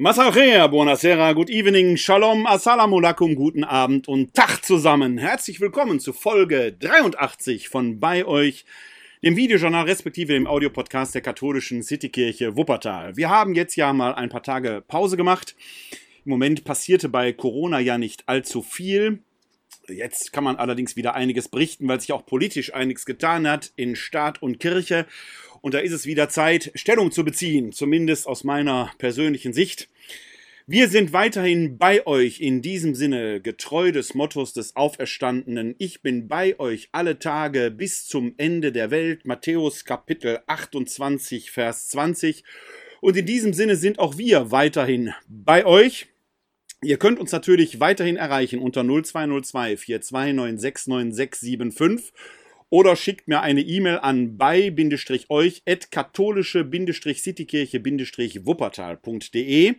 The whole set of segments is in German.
Masachea, buonasera, good evening, shalom, assalamu alaikum, guten Abend und Tag zusammen. Herzlich willkommen zu Folge 83 von Bei euch, dem Videojournal respektive dem Audiopodcast der katholischen Citykirche Wuppertal. Wir haben jetzt ja mal ein paar Tage Pause gemacht. Im Moment passierte bei Corona ja nicht allzu viel. Jetzt kann man allerdings wieder einiges berichten, weil sich auch politisch einiges getan hat in Staat und Kirche. Und da ist es wieder Zeit, Stellung zu beziehen, zumindest aus meiner persönlichen Sicht. Wir sind weiterhin bei euch in diesem Sinne, getreu des Mottos des Auferstandenen. Ich bin bei euch alle Tage bis zum Ende der Welt. Matthäus Kapitel 28, Vers 20. Und in diesem Sinne sind auch wir weiterhin bei euch. Ihr könnt uns natürlich weiterhin erreichen unter 0202 429699675 oder schickt mir eine E-Mail an bei-euch at katholische-citykirche-wuppertal.de.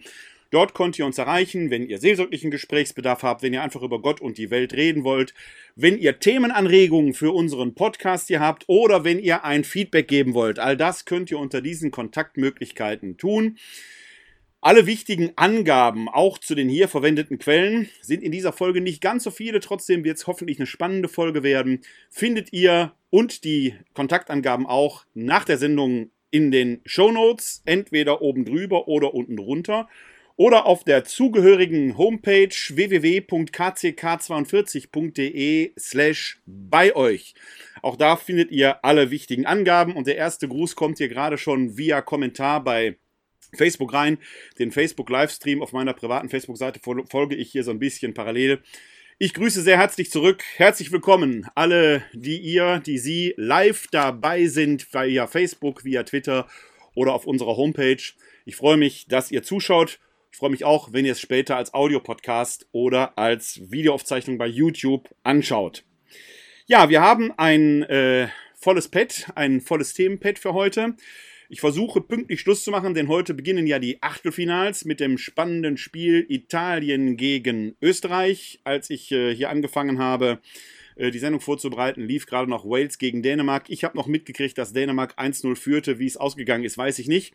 Dort könnt ihr uns erreichen, wenn ihr seelsorglichen Gesprächsbedarf habt, wenn ihr einfach über Gott und die Welt reden wollt, wenn ihr Themenanregungen für unseren Podcast hier habt oder wenn ihr ein Feedback geben wollt. All das könnt ihr unter diesen Kontaktmöglichkeiten tun. Alle wichtigen Angaben, auch zu den hier verwendeten Quellen, sind in dieser Folge nicht ganz so viele. Trotzdem wird es hoffentlich eine spannende Folge werden. Findet ihr und die Kontaktangaben auch nach der Sendung in den Show Notes, entweder oben drüber oder unten drunter oder auf der zugehörigen Homepage www.kck42.de slash bei euch. Auch da findet ihr alle wichtigen Angaben und der erste Gruß kommt hier gerade schon via Kommentar bei Facebook rein. Den Facebook-Livestream auf meiner privaten Facebook-Seite folge ich hier so ein bisschen parallel. Ich grüße sehr herzlich zurück. Herzlich willkommen alle, die ihr, die Sie live dabei sind, via Facebook, via Twitter oder auf unserer Homepage. Ich freue mich, dass ihr zuschaut. Ich freue mich auch, wenn ihr es später als Audiopodcast oder als Videoaufzeichnung bei YouTube anschaut. Ja, wir haben ein äh, volles Pad, ein volles Themenpad für heute. Ich versuche pünktlich Schluss zu machen, denn heute beginnen ja die Achtelfinals mit dem spannenden Spiel Italien gegen Österreich. Als ich äh, hier angefangen habe, äh, die Sendung vorzubereiten, lief gerade noch Wales gegen Dänemark. Ich habe noch mitgekriegt, dass Dänemark 1-0 führte. Wie es ausgegangen ist, weiß ich nicht.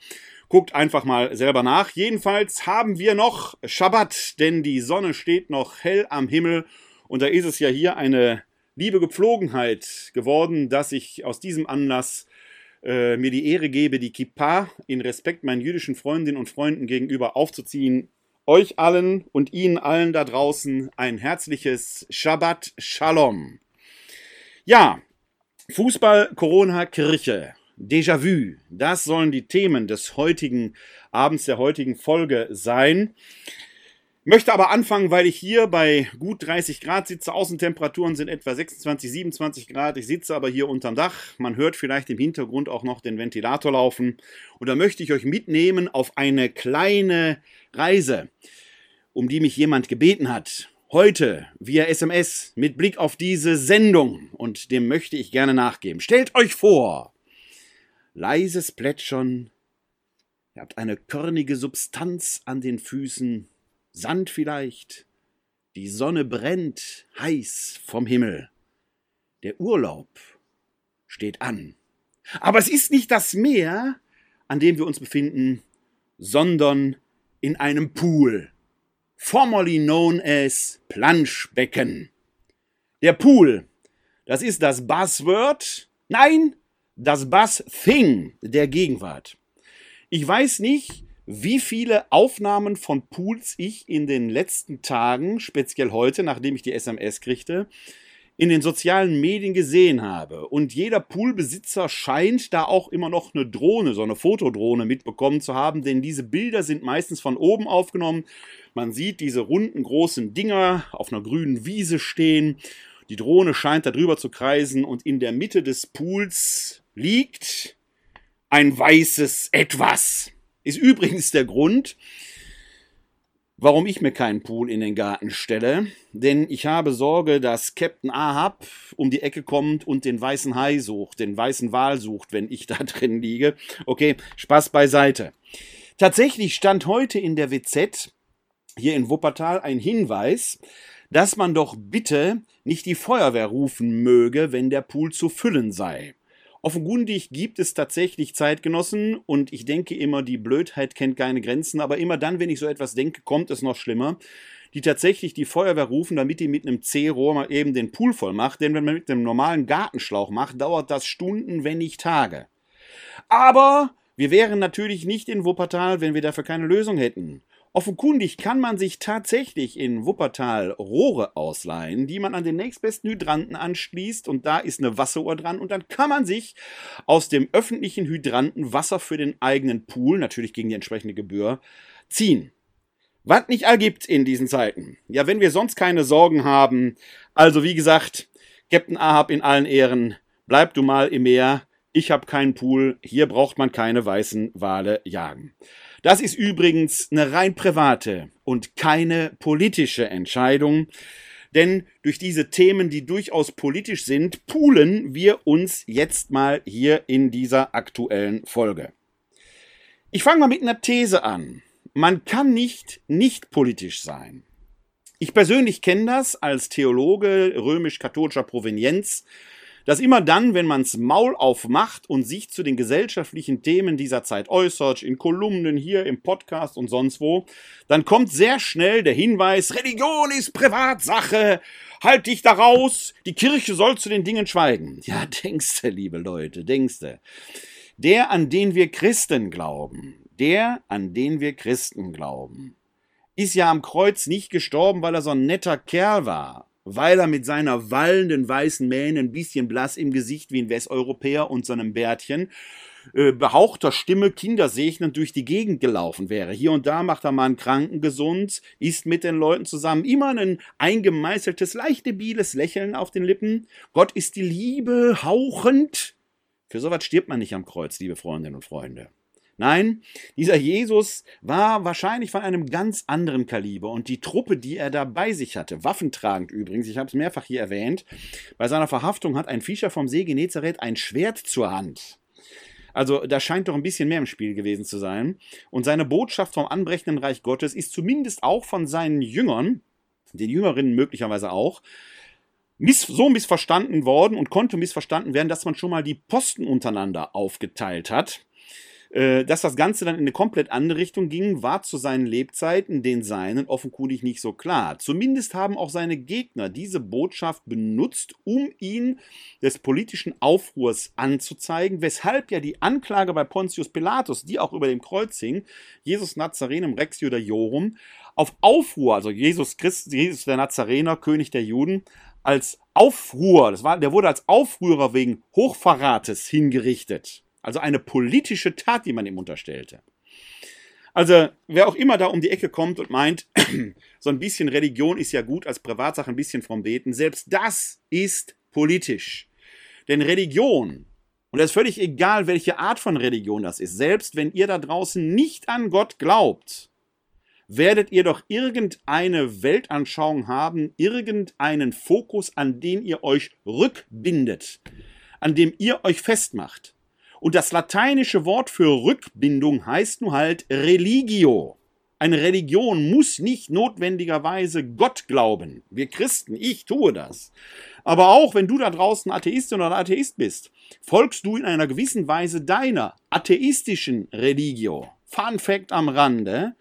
Guckt einfach mal selber nach. Jedenfalls haben wir noch Schabbat, denn die Sonne steht noch hell am Himmel. Und da ist es ja hier eine liebe Gepflogenheit geworden, dass ich aus diesem Anlass äh, mir die Ehre gebe, die Kippa in Respekt meinen jüdischen Freundinnen und Freunden gegenüber aufzuziehen. Euch allen und Ihnen allen da draußen ein herzliches Shabbat Shalom. Ja, Fußball, Corona, Kirche. Déjà-vu, das sollen die Themen des heutigen Abends, der heutigen Folge sein. Möchte aber anfangen, weil ich hier bei gut 30 Grad sitze. Außentemperaturen sind etwa 26, 27 Grad. Ich sitze aber hier unterm Dach. Man hört vielleicht im Hintergrund auch noch den Ventilator laufen. Und da möchte ich euch mitnehmen auf eine kleine Reise, um die mich jemand gebeten hat. Heute via SMS mit Blick auf diese Sendung. Und dem möchte ich gerne nachgeben. Stellt euch vor, leises Plätschern. Ihr habt eine körnige Substanz an den Füßen Sand vielleicht. Die Sonne brennt heiß vom Himmel. Der Urlaub steht an. Aber es ist nicht das Meer, an dem wir uns befinden, sondern in einem Pool, formerly known as Planschbecken. Der Pool, das ist das Buzzword, nein, das Buzz-Thing der Gegenwart. Ich weiß nicht, wie viele Aufnahmen von Pools ich in den letzten Tagen, speziell heute, nachdem ich die SMS kriegte, in den sozialen Medien gesehen habe. Und jeder Poolbesitzer scheint da auch immer noch eine Drohne, so eine Fotodrohne mitbekommen zu haben, denn diese Bilder sind meistens von oben aufgenommen. Man sieht diese runden großen Dinger auf einer grünen Wiese stehen. Die Drohne scheint da drüber zu kreisen und in der Mitte des Pools liegt ein weißes Etwas. Ist übrigens der Grund, warum ich mir keinen Pool in den Garten stelle. Denn ich habe Sorge, dass Captain Ahab um die Ecke kommt und den weißen Hai sucht, den weißen Wal sucht, wenn ich da drin liege. Okay, Spaß beiseite. Tatsächlich stand heute in der WZ hier in Wuppertal ein Hinweis, dass man doch bitte nicht die Feuerwehr rufen möge, wenn der Pool zu füllen sei. Offenkundig gibt es tatsächlich Zeitgenossen und ich denke immer, die Blödheit kennt keine Grenzen, aber immer dann, wenn ich so etwas denke, kommt es noch schlimmer die tatsächlich die Feuerwehr rufen, damit die mit einem C-Rohr mal eben den Pool voll macht. Denn wenn man mit einem normalen Gartenschlauch macht, dauert das Stunden, wenn nicht Tage. Aber wir wären natürlich nicht in Wuppertal, wenn wir dafür keine Lösung hätten. Offenkundig kann man sich tatsächlich in Wuppertal Rohre ausleihen, die man an den nächstbesten Hydranten anschließt und da ist eine Wasseruhr dran und dann kann man sich aus dem öffentlichen Hydranten Wasser für den eigenen Pool, natürlich gegen die entsprechende Gebühr, ziehen. Was nicht ergibt in diesen Zeiten. Ja, wenn wir sonst keine Sorgen haben. Also wie gesagt, Captain Ahab in allen Ehren, bleib du mal im Meer. Ich habe keinen Pool. Hier braucht man keine weißen Wale jagen. Das ist übrigens eine rein private und keine politische Entscheidung. Denn durch diese Themen, die durchaus politisch sind, poolen wir uns jetzt mal hier in dieser aktuellen Folge. Ich fange mal mit einer These an. Man kann nicht nicht politisch sein. Ich persönlich kenne das als Theologe römisch-katholischer Provenienz dass immer dann, wenn man's Maul aufmacht und sich zu den gesellschaftlichen Themen dieser Zeit äußert, in Kolumnen hier, im Podcast und sonst wo, dann kommt sehr schnell der Hinweis, Religion ist Privatsache, halt dich da raus, die Kirche soll zu den Dingen schweigen. Ja, denkste, liebe Leute, denkste. Der, an den wir Christen glauben, der, an den wir Christen glauben, ist ja am Kreuz nicht gestorben, weil er so ein netter Kerl war, weil er mit seiner wallenden weißen Mähne ein bisschen blass im Gesicht wie ein Westeuropäer und seinem Bärtchen äh, behauchter Stimme kindersegnend durch die Gegend gelaufen wäre. Hier und da macht er mal einen Kranken gesund, isst mit den Leuten zusammen, immer ein eingemeißeltes, leicht debiles Lächeln auf den Lippen. Gott ist die Liebe, hauchend. Für sowas stirbt man nicht am Kreuz, liebe Freundinnen und Freunde. Nein, dieser Jesus war wahrscheinlich von einem ganz anderen Kaliber und die Truppe, die er da bei sich hatte, waffentragend übrigens, ich habe es mehrfach hier erwähnt, bei seiner Verhaftung hat ein Fischer vom See Genezareth ein Schwert zur Hand. Also da scheint doch ein bisschen mehr im Spiel gewesen zu sein. Und seine Botschaft vom anbrechenden Reich Gottes ist zumindest auch von seinen Jüngern, den Jüngerinnen möglicherweise auch, miss so missverstanden worden und konnte missverstanden werden, dass man schon mal die Posten untereinander aufgeteilt hat. Äh, dass das Ganze dann in eine komplett andere Richtung ging, war zu seinen Lebzeiten den Seinen offenkundig nicht so klar. Zumindest haben auch seine Gegner diese Botschaft benutzt, um ihn des politischen Aufruhrs anzuzeigen, weshalb ja die Anklage bei Pontius Pilatus, die auch über dem Kreuz hing, Jesus Nazarenem Rex Judaeorum, auf Aufruhr, also Jesus Christ, Jesus der Nazarener, König der Juden, als Aufruhr, das war, der wurde als Aufrührer wegen Hochverrates hingerichtet. Also eine politische Tat, die man ihm unterstellte. Also, wer auch immer da um die Ecke kommt und meint, so ein bisschen Religion ist ja gut als Privatsache, ein bisschen vom Beten, selbst das ist politisch. Denn Religion, und das ist völlig egal, welche Art von Religion das ist, selbst wenn ihr da draußen nicht an Gott glaubt, werdet ihr doch irgendeine Weltanschauung haben, irgendeinen Fokus, an den ihr euch rückbindet, an dem ihr euch festmacht. Und das lateinische Wort für Rückbindung heißt nun halt Religio. Eine Religion muss nicht notwendigerweise Gott glauben. Wir Christen, ich tue das. Aber auch wenn du da draußen Atheistin oder Atheist bist, folgst du in einer gewissen Weise deiner atheistischen Religio. Fun Fact am Rande.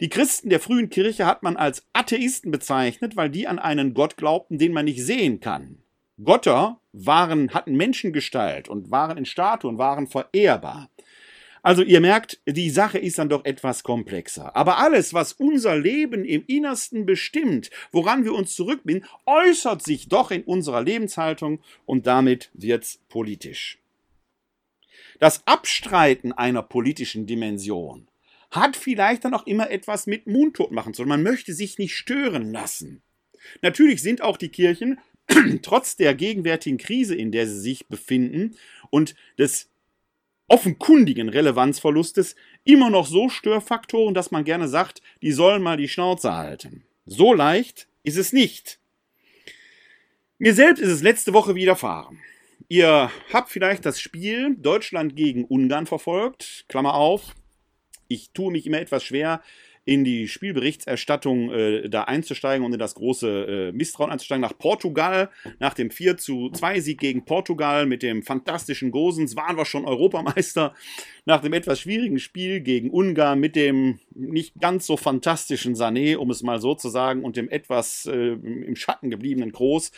Die Christen der frühen Kirche hat man als Atheisten bezeichnet, weil die an einen Gott glaubten, den man nicht sehen kann. Götter waren, hatten Menschengestalt und waren in Statuen, waren verehrbar. Also ihr merkt, die Sache ist dann doch etwas komplexer. Aber alles, was unser Leben im Innersten bestimmt, woran wir uns zurückbinden, äußert sich doch in unserer Lebenshaltung und damit wird's politisch. Das Abstreiten einer politischen Dimension hat vielleicht dann auch immer etwas mit Mundtot machen zu tun. Man möchte sich nicht stören lassen. Natürlich sind auch die Kirchen trotz der gegenwärtigen Krise, in der sie sich befinden und des offenkundigen Relevanzverlustes immer noch so Störfaktoren, dass man gerne sagt, die sollen mal die Schnauze halten. So leicht ist es nicht. Mir selbst ist es letzte Woche widerfahren. Ihr habt vielleicht das Spiel Deutschland gegen Ungarn verfolgt. Klammer auf. Ich tue mich immer etwas schwer, in die Spielberichterstattung äh, da einzusteigen und in das große äh, Misstrauen einzusteigen. Nach Portugal, nach dem 4 zu 2 Sieg gegen Portugal mit dem fantastischen Gosens waren wir schon Europameister nach dem etwas schwierigen Spiel gegen Ungarn mit dem nicht ganz so fantastischen Sané, um es mal so zu sagen, und dem etwas äh, im Schatten gebliebenen Groß,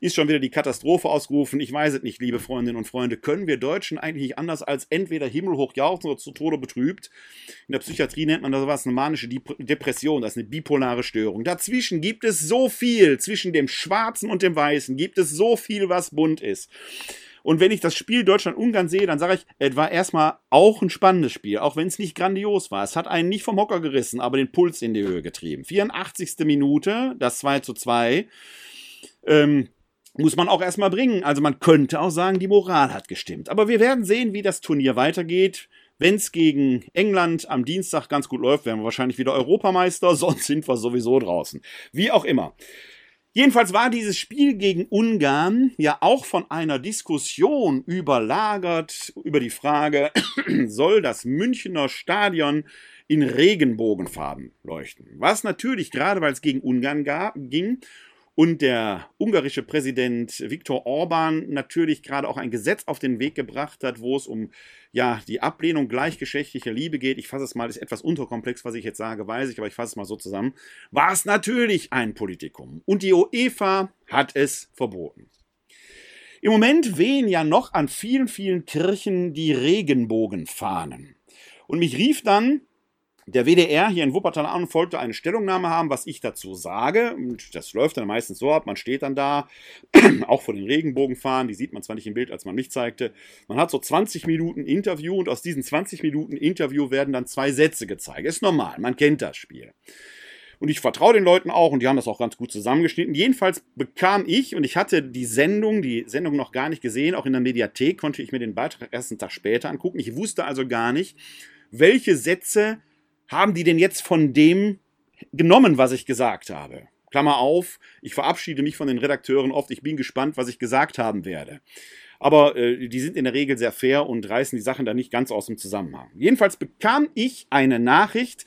ist schon wieder die Katastrophe ausgerufen. Ich weiß es nicht, liebe Freundinnen und Freunde. Können wir Deutschen eigentlich nicht anders als entweder himmelhoch jauchzen oder zu Tode betrübt? In der Psychiatrie nennt man das was eine manische Depression, das ist eine bipolare Störung. Dazwischen gibt es so viel, zwischen dem Schwarzen und dem Weißen gibt es so viel, was bunt ist. Und wenn ich das Spiel Deutschland-Ungarn sehe, dann sage ich, es war erstmal auch ein spannendes Spiel, auch wenn es nicht grandios war. Es hat einen nicht vom Hocker gerissen, aber den Puls in die Höhe getrieben. 84. Minute, das 2 zu 2. Ähm, muss man auch erstmal bringen. Also man könnte auch sagen, die Moral hat gestimmt. Aber wir werden sehen, wie das Turnier weitergeht. Wenn es gegen England am Dienstag ganz gut läuft, werden wir wahrscheinlich wieder Europameister, sonst sind wir sowieso draußen. Wie auch immer. Jedenfalls war dieses Spiel gegen Ungarn ja auch von einer Diskussion überlagert über die Frage, soll das Münchner Stadion in Regenbogenfarben leuchten? Was natürlich, gerade weil es gegen Ungarn ging und der ungarische Präsident Viktor Orban natürlich gerade auch ein Gesetz auf den Weg gebracht hat, wo es um ja, die Ablehnung gleichgeschlechtlicher Liebe geht, ich fasse es mal, ist etwas unterkomplex, was ich jetzt sage, weiß ich, aber ich fasse es mal so zusammen, war es natürlich ein Politikum. Und die UEFA hat es verboten. Im Moment wehen ja noch an vielen, vielen Kirchen die Regenbogenfahnen. Und mich rief dann der WDR hier in Wuppertal an und wollte eine Stellungnahme haben, was ich dazu sage. Und das läuft dann meistens so ab, man steht dann da, auch vor den Regenbogenfahren, die sieht man zwar nicht im Bild, als man mich zeigte. Man hat so 20 Minuten Interview und aus diesen 20 Minuten Interview werden dann zwei Sätze gezeigt. Ist normal, man kennt das Spiel. Und ich vertraue den Leuten auch und die haben das auch ganz gut zusammengeschnitten. Jedenfalls bekam ich, und ich hatte die Sendung, die Sendung noch gar nicht gesehen, auch in der Mediathek konnte ich mir den Beitrag erst einen Tag später angucken. Ich wusste also gar nicht, welche Sätze haben die denn jetzt von dem genommen, was ich gesagt habe? Klammer auf, ich verabschiede mich von den Redakteuren oft, ich bin gespannt, was ich gesagt haben werde. Aber äh, die sind in der Regel sehr fair und reißen die Sachen da nicht ganz aus dem Zusammenhang. Jedenfalls bekam ich eine Nachricht,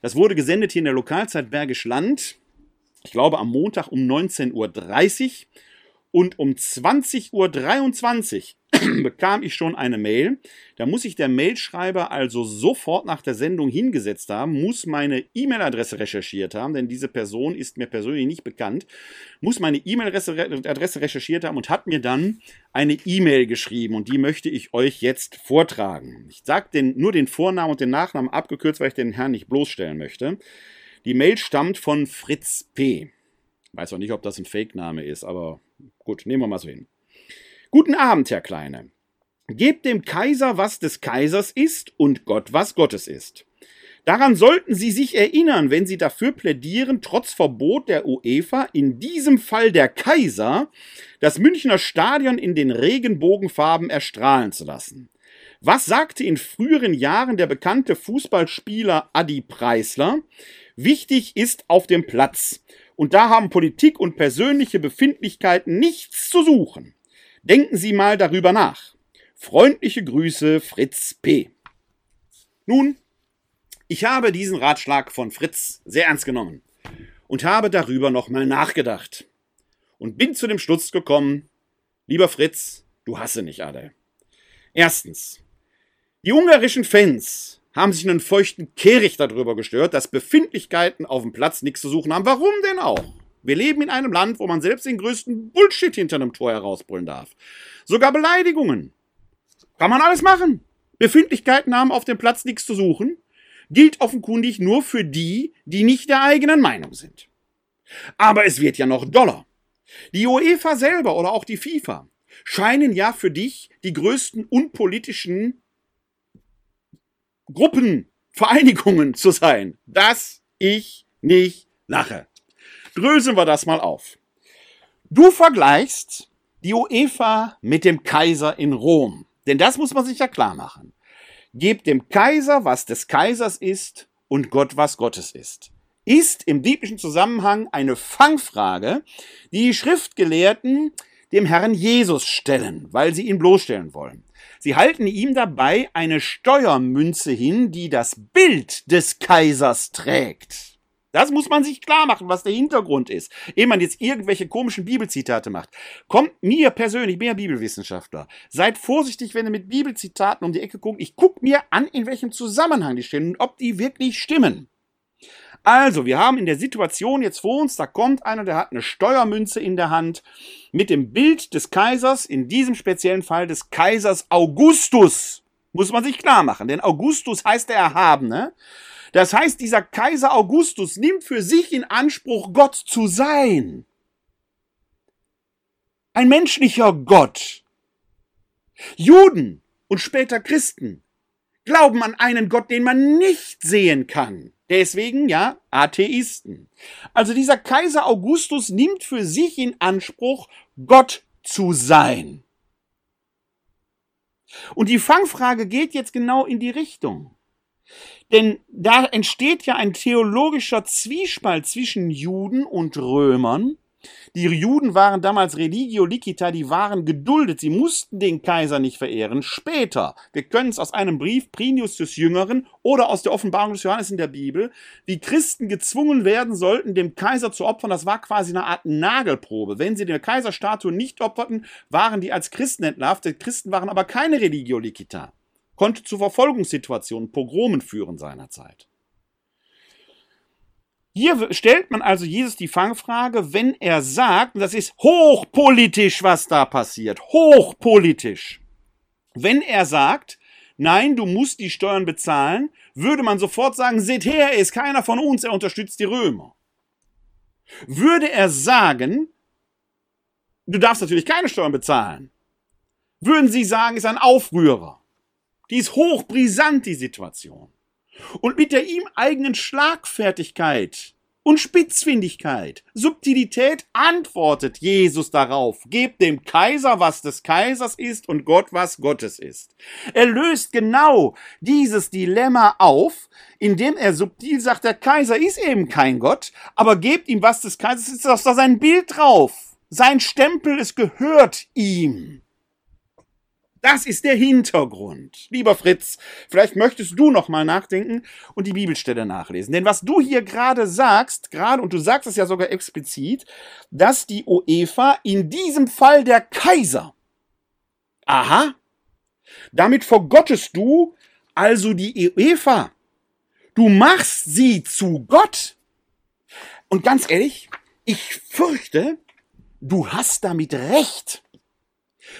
das wurde gesendet hier in der Lokalzeit Bergisch Land, ich glaube am Montag um 19.30 Uhr und um 20.23 Uhr bekam ich schon eine Mail. Da muss sich der Mailschreiber also sofort nach der Sendung hingesetzt haben, muss meine E-Mail-Adresse recherchiert haben, denn diese Person ist mir persönlich nicht bekannt, muss meine E-Mail-Adresse recherchiert haben und hat mir dann eine E-Mail geschrieben und die möchte ich euch jetzt vortragen. Ich sage nur den Vornamen und den Nachnamen abgekürzt, weil ich den Herrn nicht bloßstellen möchte. Die Mail stammt von Fritz P. Weiß auch nicht, ob das ein Fake-Name ist, aber gut, nehmen wir mal so hin. Guten Abend, Herr Kleine. Gebt dem Kaiser, was des Kaisers ist, und Gott, was Gottes ist. Daran sollten Sie sich erinnern, wenn Sie dafür plädieren, trotz Verbot der UEFA, in diesem Fall der Kaiser, das Münchner Stadion in den Regenbogenfarben erstrahlen zu lassen. Was sagte in früheren Jahren der bekannte Fußballspieler Adi Preisler? Wichtig ist auf dem Platz. Und da haben Politik und persönliche Befindlichkeiten nichts zu suchen. Denken Sie mal darüber nach. Freundliche Grüße, Fritz P. Nun, ich habe diesen Ratschlag von Fritz sehr ernst genommen und habe darüber nochmal nachgedacht und bin zu dem Schluss gekommen, lieber Fritz, du hasse nicht alle. Erstens, die ungarischen Fans haben sich einen feuchten Kehricht darüber gestört, dass Befindlichkeiten auf dem Platz nichts zu suchen haben. Warum denn auch? Wir leben in einem Land, wo man selbst den größten Bullshit hinter einem Tor herausbrüllen darf. Sogar Beleidigungen. Kann man alles machen. Befindlichkeiten haben auf dem Platz nichts zu suchen. Gilt offenkundig nur für die, die nicht der eigenen Meinung sind. Aber es wird ja noch doller. Die UEFA selber oder auch die FIFA scheinen ja für dich die größten unpolitischen Gruppen, Vereinigungen zu sein. Dass ich nicht lache dröseln wir das mal auf. Du vergleichst die UEFA mit dem Kaiser in Rom. Denn das muss man sich ja klar machen. Gebt dem Kaiser, was des Kaisers ist, und Gott, was Gottes ist. Ist im biblischen Zusammenhang eine Fangfrage, die die Schriftgelehrten dem Herrn Jesus stellen, weil sie ihn bloßstellen wollen. Sie halten ihm dabei eine Steuermünze hin, die das Bild des Kaisers trägt. Das muss man sich klar machen, was der Hintergrund ist, ehe man jetzt irgendwelche komischen Bibelzitate macht. Kommt mir persönlich, ja Bibelwissenschaftler, seid vorsichtig, wenn ihr mit Bibelzitaten um die Ecke guckt. Ich gucke mir an, in welchem Zusammenhang die stehen und ob die wirklich stimmen. Also, wir haben in der Situation jetzt vor uns, da kommt einer, der hat eine Steuermünze in der Hand mit dem Bild des Kaisers, in diesem speziellen Fall des Kaisers Augustus. Muss man sich klar machen, denn Augustus heißt der Erhabene. Das heißt, dieser Kaiser Augustus nimmt für sich in Anspruch, Gott zu sein. Ein menschlicher Gott. Juden und später Christen glauben an einen Gott, den man nicht sehen kann. Deswegen, ja, Atheisten. Also dieser Kaiser Augustus nimmt für sich in Anspruch, Gott zu sein. Und die Fangfrage geht jetzt genau in die Richtung. Denn da entsteht ja ein theologischer Zwiespalt zwischen Juden und Römern. Die Juden waren damals religio licita, die waren geduldet, sie mussten den Kaiser nicht verehren. Später, wir können es aus einem Brief Prinius des Jüngeren oder aus der Offenbarung des Johannes in der Bibel, wie Christen gezwungen werden sollten, dem Kaiser zu opfern. Das war quasi eine Art Nagelprobe. Wenn sie der Kaiserstatue nicht opferten, waren die als Christen entlarvt. Christen waren aber keine religio licita konnte zu Verfolgungssituationen, Pogromen führen seinerzeit. Hier stellt man also Jesus die Fangfrage, wenn er sagt, und das ist hochpolitisch, was da passiert, hochpolitisch. Wenn er sagt, nein, du musst die Steuern bezahlen, würde man sofort sagen, seht her, er ist keiner von uns, er unterstützt die Römer. Würde er sagen, du darfst natürlich keine Steuern bezahlen, würden sie sagen, ist ein Aufrührer. Die ist hochbrisant, die Situation. Und mit der ihm eigenen Schlagfertigkeit und Spitzfindigkeit, Subtilität antwortet Jesus darauf, gebt dem Kaiser, was des Kaisers ist und Gott, was Gottes ist. Er löst genau dieses Dilemma auf, indem er subtil sagt, der Kaiser ist eben kein Gott, aber gebt ihm, was des Kaisers ist, ist da sein Bild drauf. Sein Stempel, es gehört ihm. Das ist der Hintergrund. Lieber Fritz, vielleicht möchtest du noch mal nachdenken und die Bibelstelle nachlesen. Denn was du hier gerade sagst, gerade, und du sagst es ja sogar explizit, dass die UEFA in diesem Fall der Kaiser. Aha. Damit vergottest du also die UEFA. Du machst sie zu Gott. Und ganz ehrlich, ich fürchte, du hast damit recht.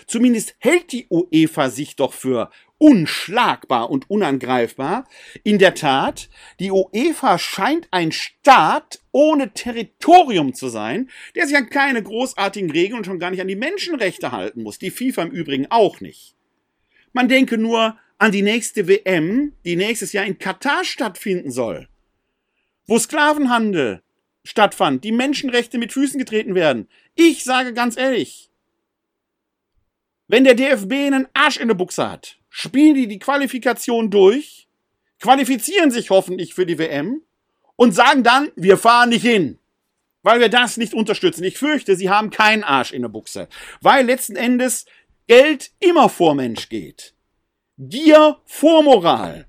Zumindest hält die UEFA sich doch für unschlagbar und unangreifbar. In der Tat, die UEFA scheint ein Staat ohne Territorium zu sein, der sich an keine großartigen Regeln und schon gar nicht an die Menschenrechte halten muss. Die FIFA im Übrigen auch nicht. Man denke nur an die nächste WM, die nächstes Jahr in Katar stattfinden soll, wo Sklavenhandel stattfand, die Menschenrechte mit Füßen getreten werden. Ich sage ganz ehrlich, wenn der DFB einen Arsch in der Buchse hat, spielen die die Qualifikation durch, qualifizieren sich hoffentlich für die WM und sagen dann, wir fahren nicht hin, weil wir das nicht unterstützen. Ich fürchte, sie haben keinen Arsch in der Buchse, weil letzten Endes Geld immer vor Mensch geht. Gier vor Moral.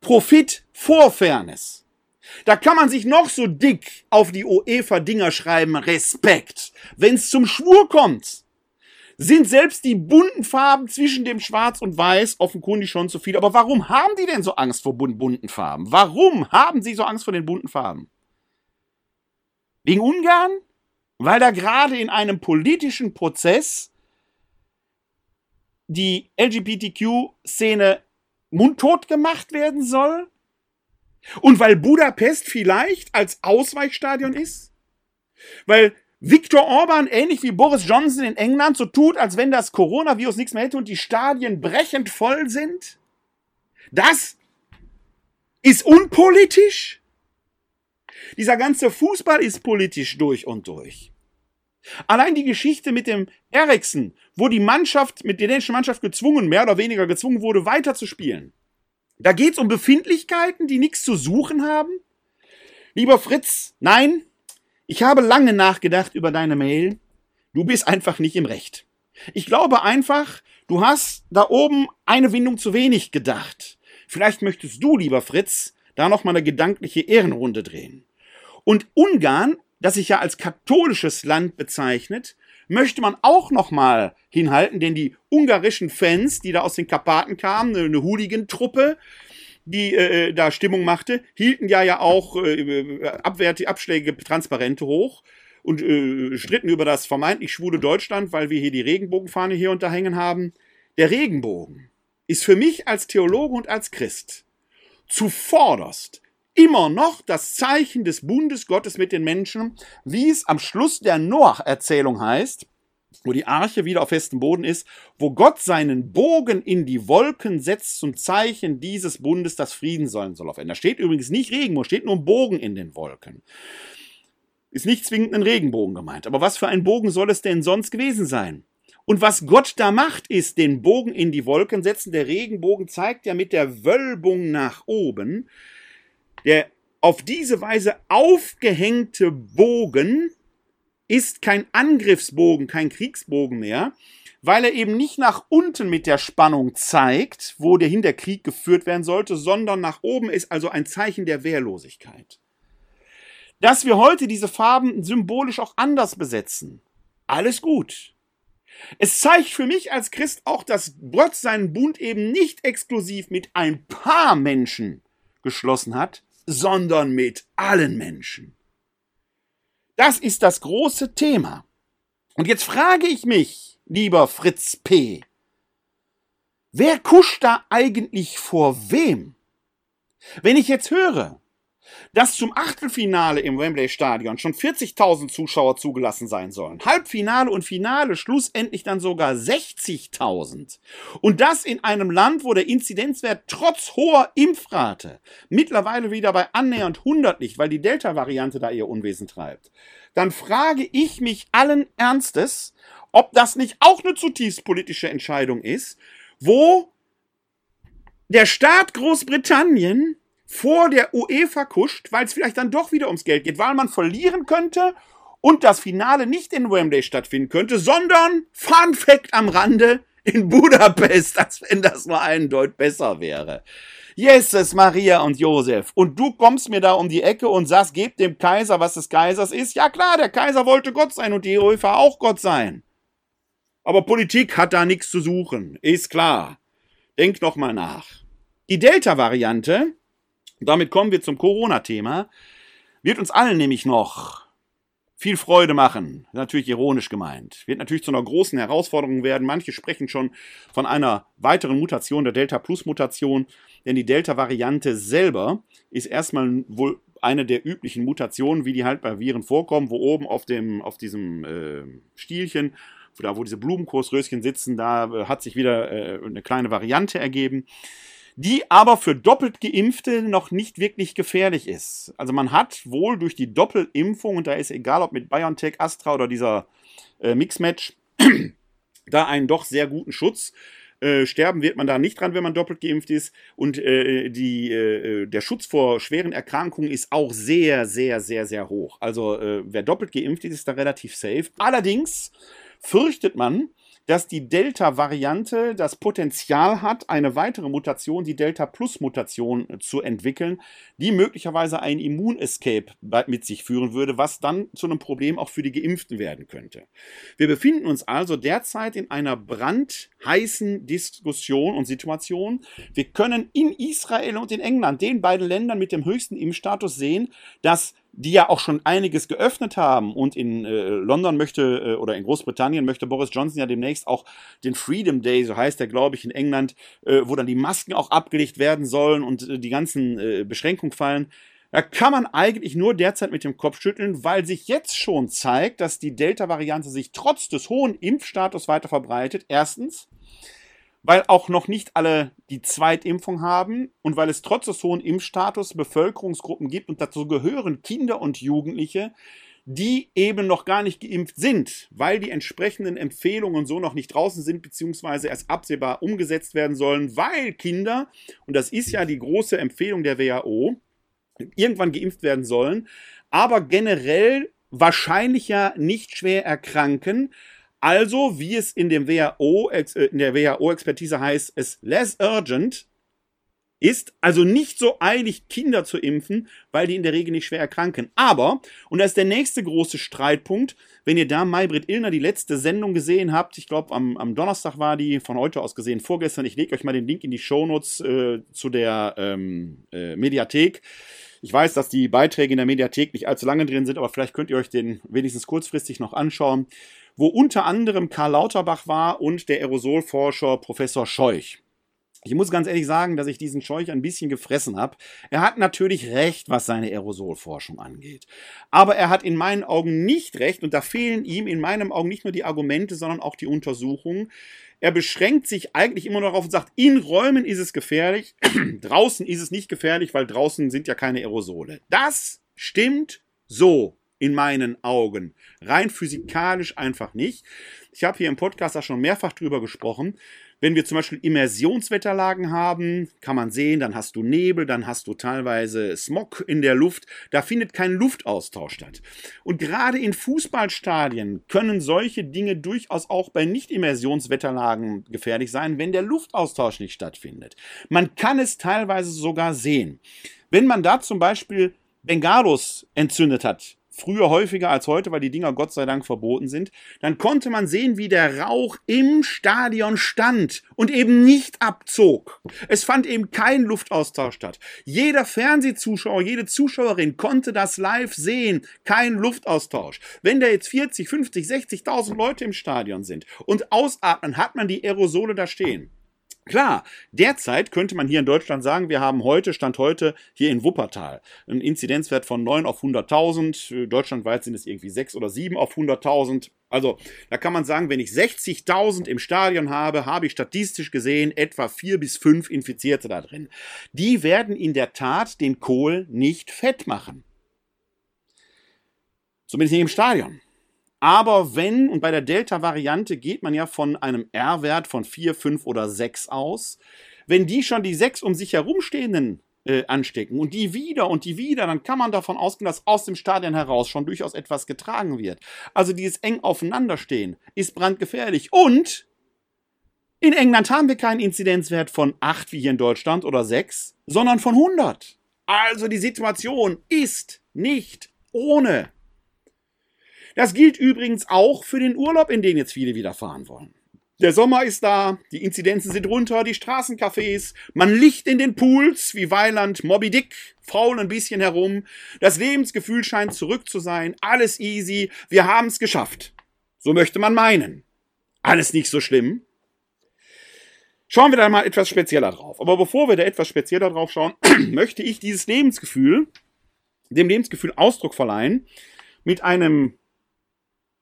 Profit vor Fairness. Da kann man sich noch so dick auf die UEFA-Dinger schreiben, Respekt. Wenn's zum Schwur kommt, sind selbst die bunten Farben zwischen dem Schwarz und Weiß offenkundig schon zu viel. Aber warum haben die denn so Angst vor bunten Farben? Warum haben sie so Angst vor den bunten Farben? Wegen Ungarn? Weil da gerade in einem politischen Prozess die LGBTQ-Szene mundtot gemacht werden soll? Und weil Budapest vielleicht als Ausweichstadion ist? Weil Viktor Orban, ähnlich wie Boris Johnson in England, so tut, als wenn das Coronavirus nichts mehr hätte und die Stadien brechend voll sind? Das ist unpolitisch? Dieser ganze Fußball ist politisch durch und durch. Allein die Geschichte mit dem Eriksen, wo die Mannschaft, mit der dänischen Mannschaft gezwungen, mehr oder weniger gezwungen wurde, weiterzuspielen. Da geht's um Befindlichkeiten, die nichts zu suchen haben. Lieber Fritz, nein, ich habe lange nachgedacht über deine Mail. Du bist einfach nicht im Recht. Ich glaube einfach, du hast da oben eine Windung zu wenig gedacht. Vielleicht möchtest du, lieber Fritz, da noch mal eine gedankliche Ehrenrunde drehen. Und Ungarn, das sich ja als katholisches Land bezeichnet, möchte man auch noch mal hinhalten, denn die ungarischen Fans, die da aus den Karpaten kamen, eine Hooligan-Truppe, die äh, da Stimmung machte, hielten ja ja auch äh, Abwerte, Abschläge, Transparente hoch und äh, stritten über das vermeintlich schwule Deutschland, weil wir hier die Regenbogenfahne hier unterhängen haben. Der Regenbogen ist für mich als Theologe und als Christ zuvorderst immer noch das Zeichen des Bundes Gottes mit den Menschen, wie es am Schluss der Noach-Erzählung heißt, wo die Arche wieder auf festem Boden ist, wo Gott seinen Bogen in die Wolken setzt zum Zeichen dieses Bundes, das Frieden sollen soll auf Erden. Da steht übrigens nicht Regenbogen, steht nur ein Bogen in den Wolken. Ist nicht zwingend ein Regenbogen gemeint. Aber was für ein Bogen soll es denn sonst gewesen sein? Und was Gott da macht, ist den Bogen in die Wolken setzen. Der Regenbogen zeigt ja mit der Wölbung nach oben. Der auf diese Weise aufgehängte Bogen ist kein Angriffsbogen, kein Kriegsbogen mehr, weil er eben nicht nach unten mit der Spannung zeigt, wo der Hinterkrieg geführt werden sollte, sondern nach oben ist also ein Zeichen der Wehrlosigkeit. Dass wir heute diese Farben symbolisch auch anders besetzen, alles gut. Es zeigt für mich als Christ auch, dass Gott seinen Bund eben nicht exklusiv mit ein paar Menschen geschlossen hat, sondern mit allen Menschen. Das ist das große Thema. Und jetzt frage ich mich, lieber Fritz P., wer kuscht da eigentlich vor wem? Wenn ich jetzt höre, dass zum Achtelfinale im Wembley Stadion schon 40.000 Zuschauer zugelassen sein sollen. Halbfinale und Finale schlussendlich dann sogar 60.000. Und das in einem Land, wo der Inzidenzwert trotz hoher Impfrate mittlerweile wieder bei annähernd 100 liegt, weil die Delta-Variante da ihr Unwesen treibt. Dann frage ich mich allen Ernstes, ob das nicht auch eine zutiefst politische Entscheidung ist, wo der Staat Großbritannien vor der UEFA kuscht, weil es vielleicht dann doch wieder ums Geld geht, weil man verlieren könnte und das Finale nicht in Wembley stattfinden könnte, sondern, Fun Fact am Rande, in Budapest, als wenn das nur einen Deut besser wäre. Jesus, Maria und Josef. Und du kommst mir da um die Ecke und sagst, gebt dem Kaiser, was des Kaisers ist. Ja klar, der Kaiser wollte Gott sein und die UEFA auch Gott sein. Aber Politik hat da nichts zu suchen, ist klar. Denk noch mal nach. Die Delta-Variante damit kommen wir zum Corona-Thema. Wird uns allen nämlich noch viel Freude machen. Natürlich ironisch gemeint. Wird natürlich zu einer großen Herausforderung werden. Manche sprechen schon von einer weiteren Mutation, der Delta-Plus-Mutation. Denn die Delta-Variante selber ist erstmal wohl eine der üblichen Mutationen, wie die halt bei Viren vorkommen, wo oben auf, dem, auf diesem äh, Stielchen, da wo diese Blumenkursröschen sitzen, da äh, hat sich wieder äh, eine kleine Variante ergeben die aber für doppelt Geimpfte noch nicht wirklich gefährlich ist. Also man hat wohl durch die Doppelimpfung, und da ist egal ob mit BioNTech, Astra oder dieser äh, Mixmatch, da einen doch sehr guten Schutz. Äh, sterben wird man da nicht dran, wenn man doppelt geimpft ist. Und äh, die, äh, der Schutz vor schweren Erkrankungen ist auch sehr, sehr, sehr, sehr hoch. Also äh, wer doppelt geimpft ist, ist da relativ safe. Allerdings fürchtet man, dass die Delta-Variante das Potenzial hat, eine weitere Mutation, die Delta-Plus-Mutation, äh, zu entwickeln, die möglicherweise ein Immun-Escape mit sich führen würde, was dann zu einem Problem auch für die Geimpften werden könnte. Wir befinden uns also derzeit in einer brandheißen Diskussion und Situation. Wir können in Israel und in England, den beiden Ländern mit dem höchsten Impfstatus, sehen, dass die ja auch schon einiges geöffnet haben. Und in äh, London möchte, äh, oder in Großbritannien möchte Boris Johnson ja demnächst auch den Freedom Day, so heißt der, glaube ich, in England, äh, wo dann die Masken auch abgelegt werden sollen und äh, die ganzen äh, Beschränkungen fallen. Da kann man eigentlich nur derzeit mit dem Kopf schütteln, weil sich jetzt schon zeigt, dass die Delta-Variante sich trotz des hohen Impfstatus weiter verbreitet. Erstens weil auch noch nicht alle die Zweitimpfung haben und weil es trotz des hohen Impfstatus Bevölkerungsgruppen gibt und dazu gehören Kinder und Jugendliche, die eben noch gar nicht geimpft sind, weil die entsprechenden Empfehlungen so noch nicht draußen sind, beziehungsweise erst absehbar umgesetzt werden sollen, weil Kinder, und das ist ja die große Empfehlung der WHO, irgendwann geimpft werden sollen, aber generell wahrscheinlich ja nicht schwer erkranken, Also, wie es in, dem WHO, äh, in der WHO-Expertise heißt, es less urgent ist also nicht so eilig, Kinder zu impfen, weil die in der Regel nicht schwer erkranken. Aber, und das ist der nächste große Streitpunkt, wenn ihr da Maybrit Illner die letzte Sendung gesehen habt, ich glaube am, am, Donnerstag war die, von heute aus gesehen, vorgestern, ich lege euch mal den Link in die Shownotes äh, zu der ähm, äh, Mediathek. Ich weiß, dass die Beiträge in der Mediathek nicht allzu lange drin sind, aber vielleicht könnt ihr euch den wenigstens kurzfristig noch anschauen, wo unter anderem Karl Lauterbach war und der Aerosolforscher Professor Scheuch. Ich muss ganz ehrlich sagen, dass ich diesen Scheuch ein bisschen gefressen habe. Er hat natürlich recht, was seine Aerosolforschung angeht. Aber er hat in meinen Augen nicht recht, und da fehlen ihm in meinen Augen nicht nur die Argumente, sondern auch die Untersuchungen. Er beschränkt sich eigentlich immer noch darauf und sagt, in Räumen ist es gefährlich, draußen ist es nicht gefährlich, weil draußen sind ja keine Aerosole. Das stimmt so in meinen Augen. Rein physikalisch einfach nicht. Ich habe hier im Podcast da schon mehrfach drüber gesprochen. Wenn wir zum Beispiel Immersionswetterlagen haben, kann man sehen, dann hast du Nebel, dann hast du teilweise Smog in der Luft. Da findet kein Luftaustausch statt. Und gerade in Fußballstadien können solche Dinge durchaus auch bei Nicht-Immersionswetterlagen gefährlich sein, wenn der Luftaustausch nicht stattfindet. Man kann es teilweise sogar sehen. Wenn man da zum Beispiel Bengalos entzündet hat, früher häufiger als heute, weil die Dinger Gott sei Dank verboten sind, dann konnte man sehen, wie der Rauch im Stadion stand und eben nicht abzog. Es fand eben kein Luftaustausch statt. Jeder Fernsehzuschauer, jede Zuschauerin konnte das live sehen. Kein Luftaustausch. Wenn da jetzt 40, 50, 60.000 Leute im Stadion sind und ausatmen, hat man die Aerosole da stehen. Klar, derzeit könnte man hier in Deutschland sagen, wir haben heute, Stand heute, hier in Wuppertal, einen Inzidenzwert von 9 auf 100.000. Deutschlandweit sind es irgendwie 6 oder 7 auf 100.000. Also, da kann man sagen, wenn ich 60.000 im Stadion habe, habe ich statistisch gesehen etwa 4 bis 5 Infizierte da drin. Die werden in der Tat den Kohl nicht fett machen. Zumindest nicht im Stadion. Aber wenn, und bei der Delta-Variante geht man ja von einem R-Wert von 4, 5 oder 6 aus, wenn die schon die 6 um sich herumstehenden äh, anstecken und die wieder und die wieder, dann kann man davon ausgehen, dass aus dem Stadion heraus schon durchaus etwas getragen wird. Also dieses eng aufeinanderstehen ist brandgefährlich. Und in England haben wir keinen Inzidenzwert von 8 wie hier in Deutschland oder 6, sondern von 100. Also die Situation ist nicht ohne. Das gilt übrigens auch für den Urlaub, in den jetzt viele wieder fahren wollen. Der Sommer ist da, die Inzidenzen sind runter, die Straßencafés, man liegt in den Pools wie Weiland, Moby Dick, faulen ein bisschen herum, das Lebensgefühl scheint zurück zu sein, alles easy, wir haben es geschafft. So möchte man meinen. Alles nicht so schlimm. Schauen wir da mal etwas spezieller drauf. Aber bevor wir da etwas spezieller drauf schauen, möchte ich dieses Lebensgefühl, dem Lebensgefühl Ausdruck verleihen, mit einem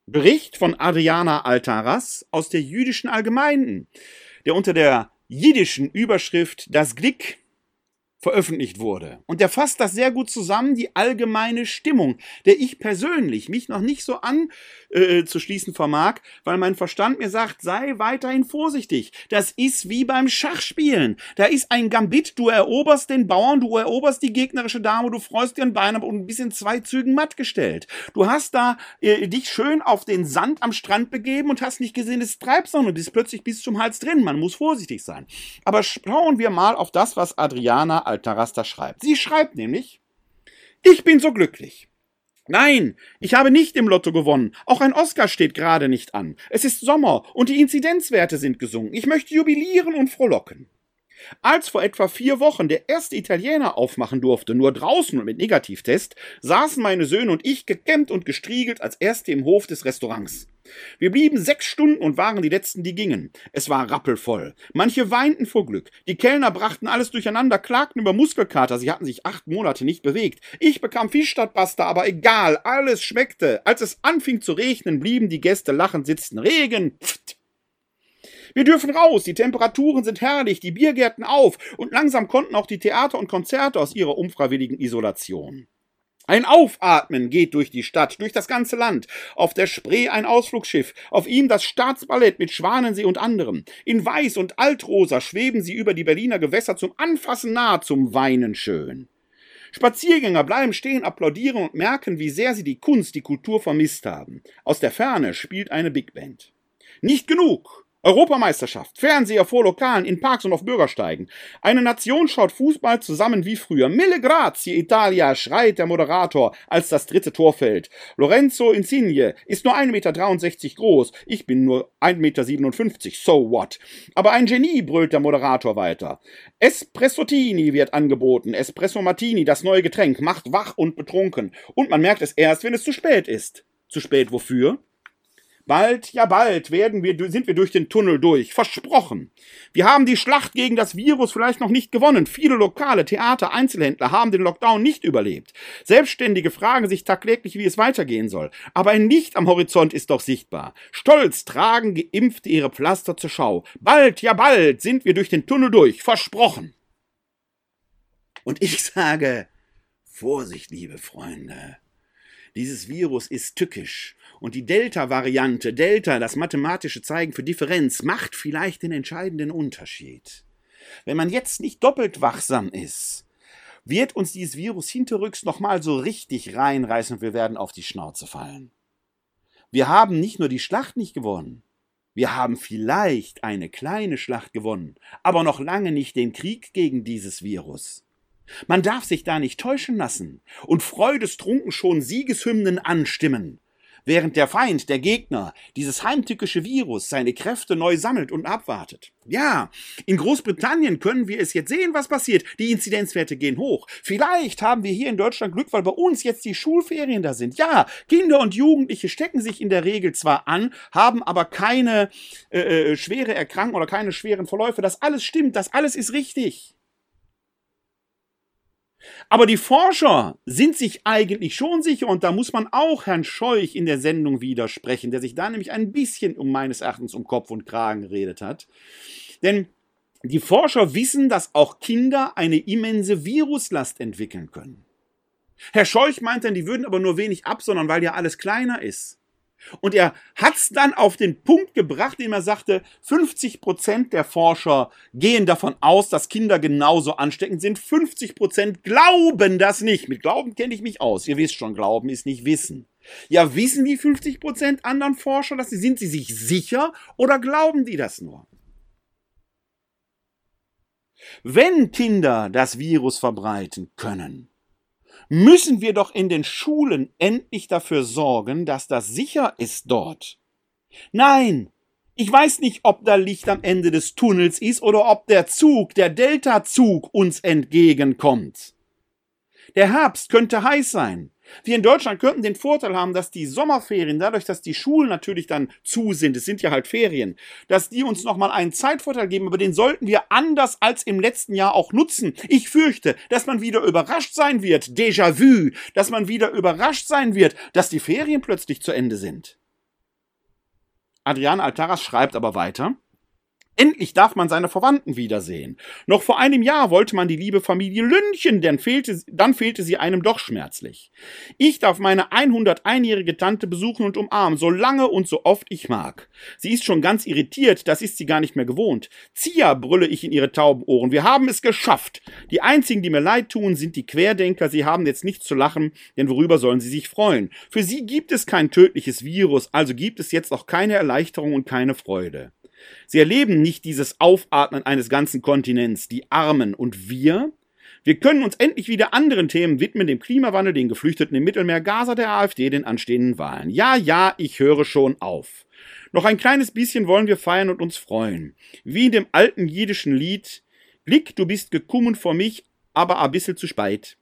Bericht von Adriana Altaras aus der jüdischen Allgemeinen, der unter der jiddischen Überschrift Das Glück veröffentlicht wurde. Und der fasst das sehr gut zusammen, die allgemeine Stimmung, der ich persönlich mich noch nicht so anzuschließen äh, vermag, weil mein Verstand mir sagt, sei weiterhin vorsichtig. Das ist wie beim Schachspielen. Da ist ein Gambit, du eroberst den Bauern, du eroberst die gegnerische Dame, du freust dir ein Bein ab und bist in zwei Zügen matt gestellt. Du hast da äh, dich schön auf den Sand am Strand begeben und hast nicht gesehen, es treibt, sondern bist plötzlich bis zum Hals drin. Man muss vorsichtig sein. Aber schauen wir mal auf das, was Adriana Altarasta schreibt. Sie schreibt nämlich, ich bin so glücklich. Nein, ich habe nicht im Lotto gewonnen. Auch ein Oscar steht gerade nicht an. Es ist Sommer und die Inzidenzwerte sind gesunken. Ich möchte jubilieren und frohlocken. Als vor etwa vier Wochen der erste Italiener aufmachen durfte, nur draußen und mit Negativtest, saßen meine Söhne und ich gekämmt und gestriegelt als Erste im Hof des Restaurants. Wir blieben sechs Stunden und waren die letzten, die gingen. Es war rappelvoll. Manche weinten vor Glück. Die Kellner brachten alles durcheinander, klagten über Muskelkater. Sie hatten sich acht Monate nicht bewegt. Ich bekam Fisch statt Pasta, aber egal, alles schmeckte. Als es anfing zu regnen, blieben die Gäste lachend sitzen. Regen! Pft. Wir dürfen raus, die Temperaturen sind herrlich, die Biergärten auf und langsam konnten auch die Theater und Konzerte aus ihrer unfreiwilligen Isolation. Ein Aufatmen geht durch die Stadt, durch das ganze Land. Auf der Spree ein Ausflugsschiff, auf ihm das Staatsballett mit Schwanensee und anderem. In Weiß und Altrosa schweben sie über die Berliner Gewässer zum Anfassen nah, zum Weinen schön. Spaziergänger bleiben stehen, applaudieren und merken, wie sehr sie die Kunst, die Kultur vermisst haben. Aus der Ferne spielt eine Big Band. Nicht genug. Europameisterschaft, Fernseher vor Lokalen, in Parks und auf Bürgersteigen. Eine Nation schaut Fußball zusammen wie früher. Mille grazie, Italia, schreit der Moderator, als das dritte Tor fällt. Lorenzo Insigne ist nur 1,63 Meter groß. Ich bin nur 1,57 Meter. So what? Aber ein Genie, brüllt der Moderator weiter. Espressotini wird angeboten. Espresso Martini, das neue Getränk, macht wach und betrunken. Und man merkt es erst, wenn es zu spät ist. Zu spät wofür? Bald, ja bald werden wir, sind wir durch den Tunnel durch. Versprochen. Wir haben die Schlacht gegen das Virus vielleicht noch nicht gewonnen. Viele Lokale, Theater, Einzelhändler haben den Lockdown nicht überlebt. Selbstständige fragen sich tagtäglich, wie es weitergehen soll. Aber ein Licht am Horizont ist doch sichtbar. Stolz tragen Geimpfte ihre Pflaster zur Schau. Bald, ja bald sind wir durch den Tunnel durch. Versprochen. Und ich sage, Vorsicht, liebe Freunde. Dieses Virus ist tückisch und die Delta-Variante, Delta, das mathematische Zeigen für Differenz, macht vielleicht den entscheidenden Unterschied. Wenn man jetzt nicht doppelt wachsam ist, wird uns dieses Virus hinterrücks nochmal so richtig reinreißen und wir werden auf die Schnauze fallen. Wir haben nicht nur die Schlacht nicht gewonnen, wir haben vielleicht eine kleine Schlacht gewonnen, aber noch lange nicht den Krieg gegen dieses Virus. Man darf sich da nicht täuschen lassen und freudestrunken schon Siegeshymnen anstimmen während der Feind, der Gegner, dieses heimtückische Virus seine Kräfte neu sammelt und abwartet. Ja, in Großbritannien können wir es jetzt sehen, was passiert. Die Inzidenzwerte gehen hoch. Vielleicht haben wir hier in Deutschland Glück, weil bei uns jetzt die Schulferien da sind. Ja, Kinder und Jugendliche stecken sich in der Regel zwar an, haben aber keine äh, äh schwere Erkrankung oder keine schweren Verläufe. Das alles stimmt, das alles ist richtig. Aber die Forscher sind sich eigentlich schon sicher, und da muss man auch Herrn Scheuch in der Sendung widersprechen, der sich da nämlich ein bisschen um meines Erachtens um Kopf und Kragen geredet hat. Denn die Forscher wissen, dass auch Kinder eine immense Viruslast entwickeln können. Herr Scheuch meint dann, die würden aber nur wenig absondern, weil ja alles kleiner ist. Und er hat es dann auf den Punkt gebracht, indem er sagte, 50 Prozent der Forscher gehen davon aus, dass Kinder genauso ansteckend sind. 50 Prozent glauben das nicht. Mit Glauben kenne ich mich aus. Ihr wisst schon, Glauben ist nicht Wissen. Ja, wissen die 50 Prozent anderen Forscher, sie sind sie sich sicher oder glauben die das nur? Wenn Kinder das Virus verbreiten können, müssen wir doch in den Schulen endlich dafür sorgen, dass das sicher ist dort. Nein, ich weiß nicht, ob da Licht am Ende des Tunnels ist oder ob der Zug, der Delta-Zug uns entgegenkommt. Der Herbst könnte heiß sein. Wir in Deutschland könnten den Vorteil haben, dass die Sommerferien, dadurch, dass die Schulen natürlich dann zu sind, es sind ja halt Ferien, dass die uns nochmal einen Zeitvorteil geben, aber den sollten wir anders als im letzten Jahr auch nutzen. Ich fürchte, dass man wieder überrascht sein wird, Déjà-vu, dass man wieder überrascht sein wird, dass die Ferien plötzlich zu Ende sind. Adrian Altaras schreibt aber weiter. Endlich darf man seine Verwandten wiedersehen. Noch vor einem Jahr wollte man die liebe Familie lünchen, denn fehlte, dann fehlte sie einem doch schmerzlich. Ich darf meine 101-jährige Tante besuchen und umarmen, so lange und so oft ich mag. Sie ist schon ganz irritiert, das ist sie gar nicht mehr gewohnt. Zia, brülle ich in ihre tauben Ohren, wir haben es geschafft. Die einzigen, die mir leid tun, sind die Querdenker, sie haben jetzt nichts zu lachen, denn worüber sollen sie sich freuen? Für sie gibt es kein tödliches Virus, also gibt es jetzt auch keine Erleichterung und keine Freude. Sie erleben nicht dieses Aufatmen eines ganzen Kontinents, die Armen und wir. Wir können uns endlich wieder anderen Themen widmen, dem Klimawandel, den Geflüchteten im Mittelmeer, Gaza, der AfD, den anstehenden Wahlen. Ja, ja, ich höre schon auf. Noch ein kleines bisschen wollen wir feiern und uns freuen. Wie in dem alten jiddischen Lied, Blick, du bist gekommen vor mich, aber a bissel zu speit.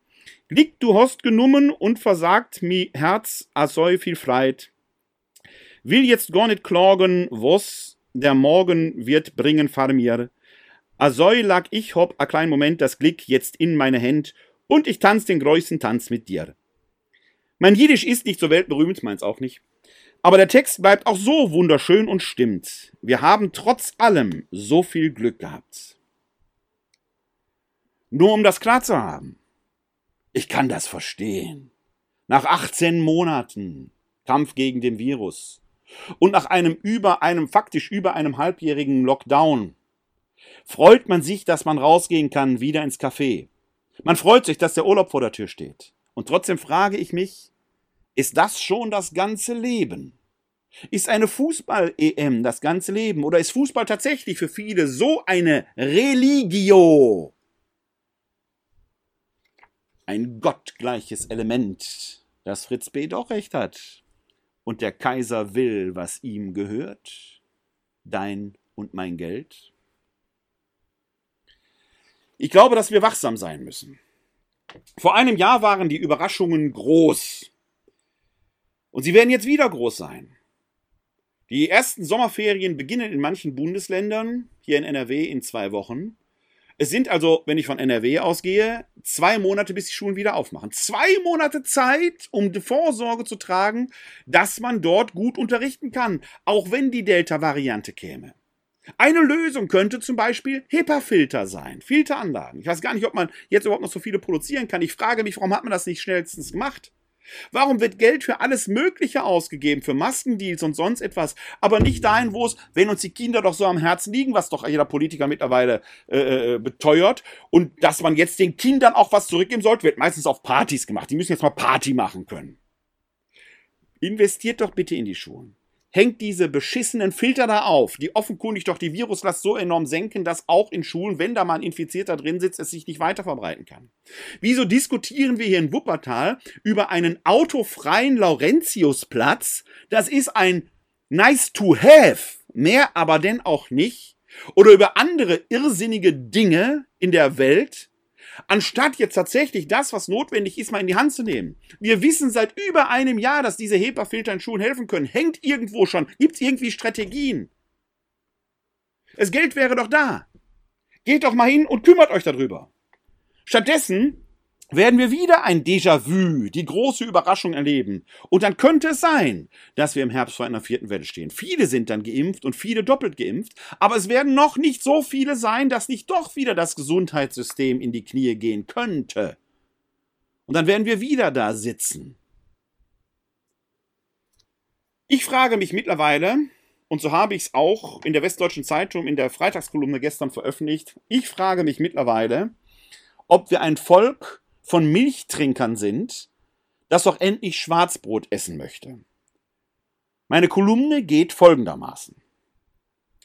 Blick, du hast genommen und versagt mi Herz a so viel Freit. Will jetzt gar nicht klagen, was der Morgen wird bringen far mir. Asoi lag ich hob a klein Moment das Glück jetzt in meine Händ und ich tanz den größten Tanz mit dir. Mein Jiddisch ist nicht so weltberühmt, meins auch nicht. Aber der Text bleibt auch so wunderschön und stimmt. Wir haben trotz allem so viel Glück gehabt. Nur um das klar zu haben. Ich kann das verstehen. Nach 18 Monaten Kampf gegen den Virus, und nach einem über einem, faktisch über einem halbjährigen Lockdown freut man sich, dass man rausgehen kann, wieder ins Café. Man freut sich, dass der Urlaub vor der Tür steht. Und trotzdem frage ich mich, ist das schon das ganze Leben? Ist eine Fußball-EM das ganze Leben oder ist Fußball tatsächlich für viele so eine Religio? Ein gottgleiches Element, dass Fritz B. doch recht hat. Und der Kaiser will, was ihm gehört, dein und mein Geld. Ich glaube, dass wir wachsam sein müssen. Vor einem Jahr waren die Überraschungen groß. Und sie werden jetzt wieder groß sein. Die ersten Sommerferien beginnen in manchen Bundesländern, hier in NRW in zwei Wochen. Es sind also, wenn ich von NRW ausgehe, zwei Monate, bis die Schulen wieder aufmachen. Zwei Monate Zeit, um die Vorsorge zu tragen, dass man dort gut unterrichten kann, auch wenn die Delta-Variante käme. Eine Lösung könnte zum Beispiel HEPA-Filter sein, Filteranlagen. Ich weiß gar nicht, ob man jetzt überhaupt noch so viele produzieren kann. Ich frage mich, warum hat man das nicht schnellstens gemacht? Warum wird Geld für alles Mögliche ausgegeben, für Maskendeals und sonst etwas, aber nicht dahin, wo es, wenn uns die Kinder doch so am Herzen liegen, was doch jeder Politiker mittlerweile äh, äh, beteuert, und dass man jetzt den Kindern auch was zurückgeben sollte, wird meistens auf Partys gemacht. Die müssen jetzt mal Party machen können. Investiert doch bitte in die Schulen hängt diese beschissenen Filter da auf, die offenkundig doch die Viruslast so enorm senken, dass auch in Schulen, wenn da mal ein Infizierter drin sitzt, es sich nicht weiter verbreiten kann. Wieso diskutieren wir hier in Wuppertal über einen autofreien Laurentiusplatz? Das ist ein nice to have, mehr aber denn auch nicht. Oder über andere irrsinnige Dinge in der Welt, anstatt jetzt tatsächlich das, was notwendig ist, mal in die Hand zu nehmen. Wir wissen seit über einem Jahr, dass diese HEPA-Filter in Schulen helfen können. Hängt irgendwo schon. Gibt es irgendwie Strategien? Das Geld wäre doch da. Geht doch mal hin und kümmert euch darüber. Stattdessen werden wir wieder ein Déjà-vu, die große Überraschung erleben. Und dann könnte es sein, dass wir im Herbst vor einer vierten Welle stehen. Viele sind dann geimpft und viele doppelt geimpft, aber es werden noch nicht so viele sein, dass nicht doch wieder das Gesundheitssystem in die Knie gehen könnte. Und dann werden wir wieder da sitzen. Ich frage mich mittlerweile, und so habe ich es auch in der Westdeutschen Zeitung in der Freitagskolumne gestern veröffentlicht, ich frage mich mittlerweile, ob wir ein Volk von Milchtrinkern sind, das doch endlich Schwarzbrot essen möchte. Meine Kolumne geht folgendermaßen.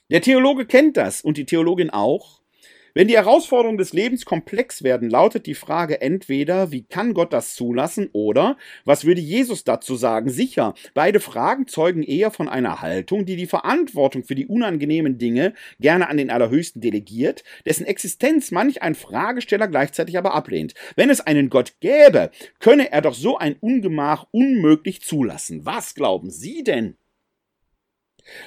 Der Theologe kennt das und die Theologin auch, wenn die Herausforderungen des Lebens komplex werden, lautet die Frage entweder, wie kann Gott das zulassen oder was würde Jesus dazu sagen? Sicher, beide Fragen zeugen eher von einer Haltung, die die Verantwortung für die unangenehmen Dinge gerne an den Allerhöchsten delegiert, dessen Existenz manch ein Fragesteller gleichzeitig aber ablehnt. Wenn es einen Gott gäbe, könne er doch so ein Ungemach unmöglich zulassen. Was glauben Sie denn?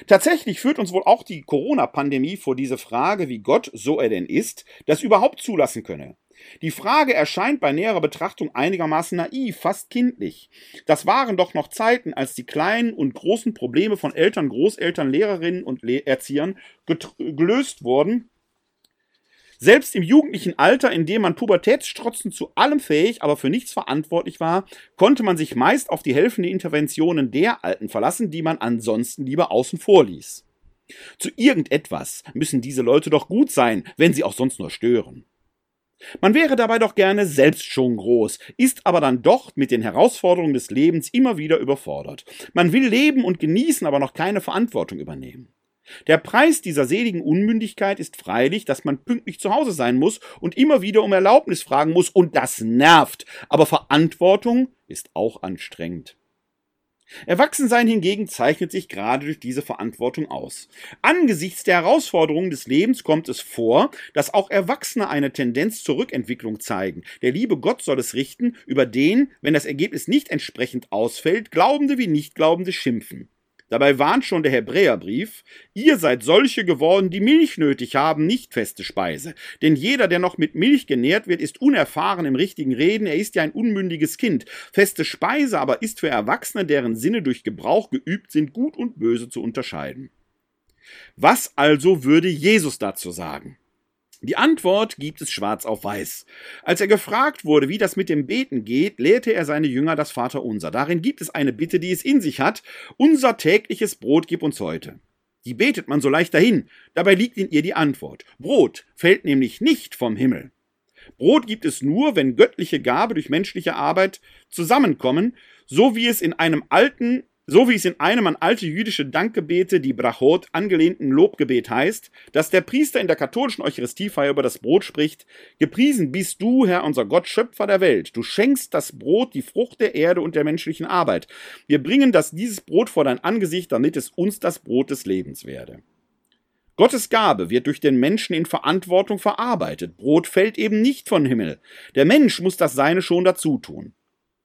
Tatsächlich führt uns wohl auch die Corona-Pandemie vor diese Frage, wie Gott, so er denn ist, das überhaupt zulassen könne. Die Frage erscheint bei näherer Betrachtung einigermaßen naiv, fast kindlich. Das waren doch noch Zeiten, als die kleinen und großen Probleme von Eltern, Großeltern, Lehrerinnen und Erziehern gelöst wurden selbst im jugendlichen Alter, in dem man Pubertätsstrotzen zu allem fähig, aber für nichts verantwortlich war, konnte man sich meist auf die helfende Interventionen der Alten verlassen, die man ansonsten lieber außen vor ließ. Zu irgendetwas müssen diese Leute doch gut sein, wenn sie auch sonst nur stören. Man wäre dabei doch gerne selbst schon groß, ist aber dann doch mit den Herausforderungen des Lebens immer wieder überfordert. Man will leben und genießen, aber noch keine Verantwortung übernehmen. Der Preis dieser seligen Unmündigkeit ist freilich, dass man pünktlich zu Hause sein muss und immer wieder um Erlaubnis fragen muss, und das nervt. Aber Verantwortung ist auch anstrengend. Erwachsensein hingegen zeichnet sich gerade durch diese Verantwortung aus. Angesichts der Herausforderungen des Lebens kommt es vor, dass auch Erwachsene eine Tendenz zur Rückentwicklung zeigen. Der liebe Gott soll es richten, über den, wenn das Ergebnis nicht entsprechend ausfällt, Glaubende wie Nichtglaubende schimpfen. Dabei warnt schon der Hebräerbrief, ihr seid solche geworden, die Milch nötig haben, nicht feste Speise. Denn jeder, der noch mit Milch genährt wird, ist unerfahren im richtigen Reden, er ist ja ein unmündiges Kind. Feste Speise aber ist für Erwachsene, deren Sinne durch Gebrauch geübt sind, gut und böse zu unterscheiden. Was also würde Jesus dazu sagen? Die Antwort gibt es schwarz auf weiß. Als er gefragt wurde, wie das mit dem Beten geht, lehrte er seine Jünger das Vaterunser. Darin gibt es eine Bitte, die es in sich hat. Unser tägliches Brot gib uns heute. Die betet man so leicht dahin. Dabei liegt in ihr die Antwort. Brot fällt nämlich nicht vom Himmel. Brot gibt es nur, wenn göttliche Gabe durch menschliche Arbeit zusammenkommen, so wie es in einem alten So wie es in einem an alte jüdische Dankgebete, die Brachot, angelehnten Lobgebet heißt, dass der Priester in der katholischen Eucharistiefeier über das Brot spricht, Gepriesen bist du, Herr unser Gott, Schöpfer der Welt. Du schenkst das Brot, die Frucht der Erde und der menschlichen Arbeit. Wir bringen das, dieses Brot vor dein Angesicht, damit es uns das Brot des Lebens werde. Gottes Gabe wird durch den Menschen in Verantwortung verarbeitet. Brot fällt eben nicht von Himmel. Der Mensch muss das Seine schon dazu tun.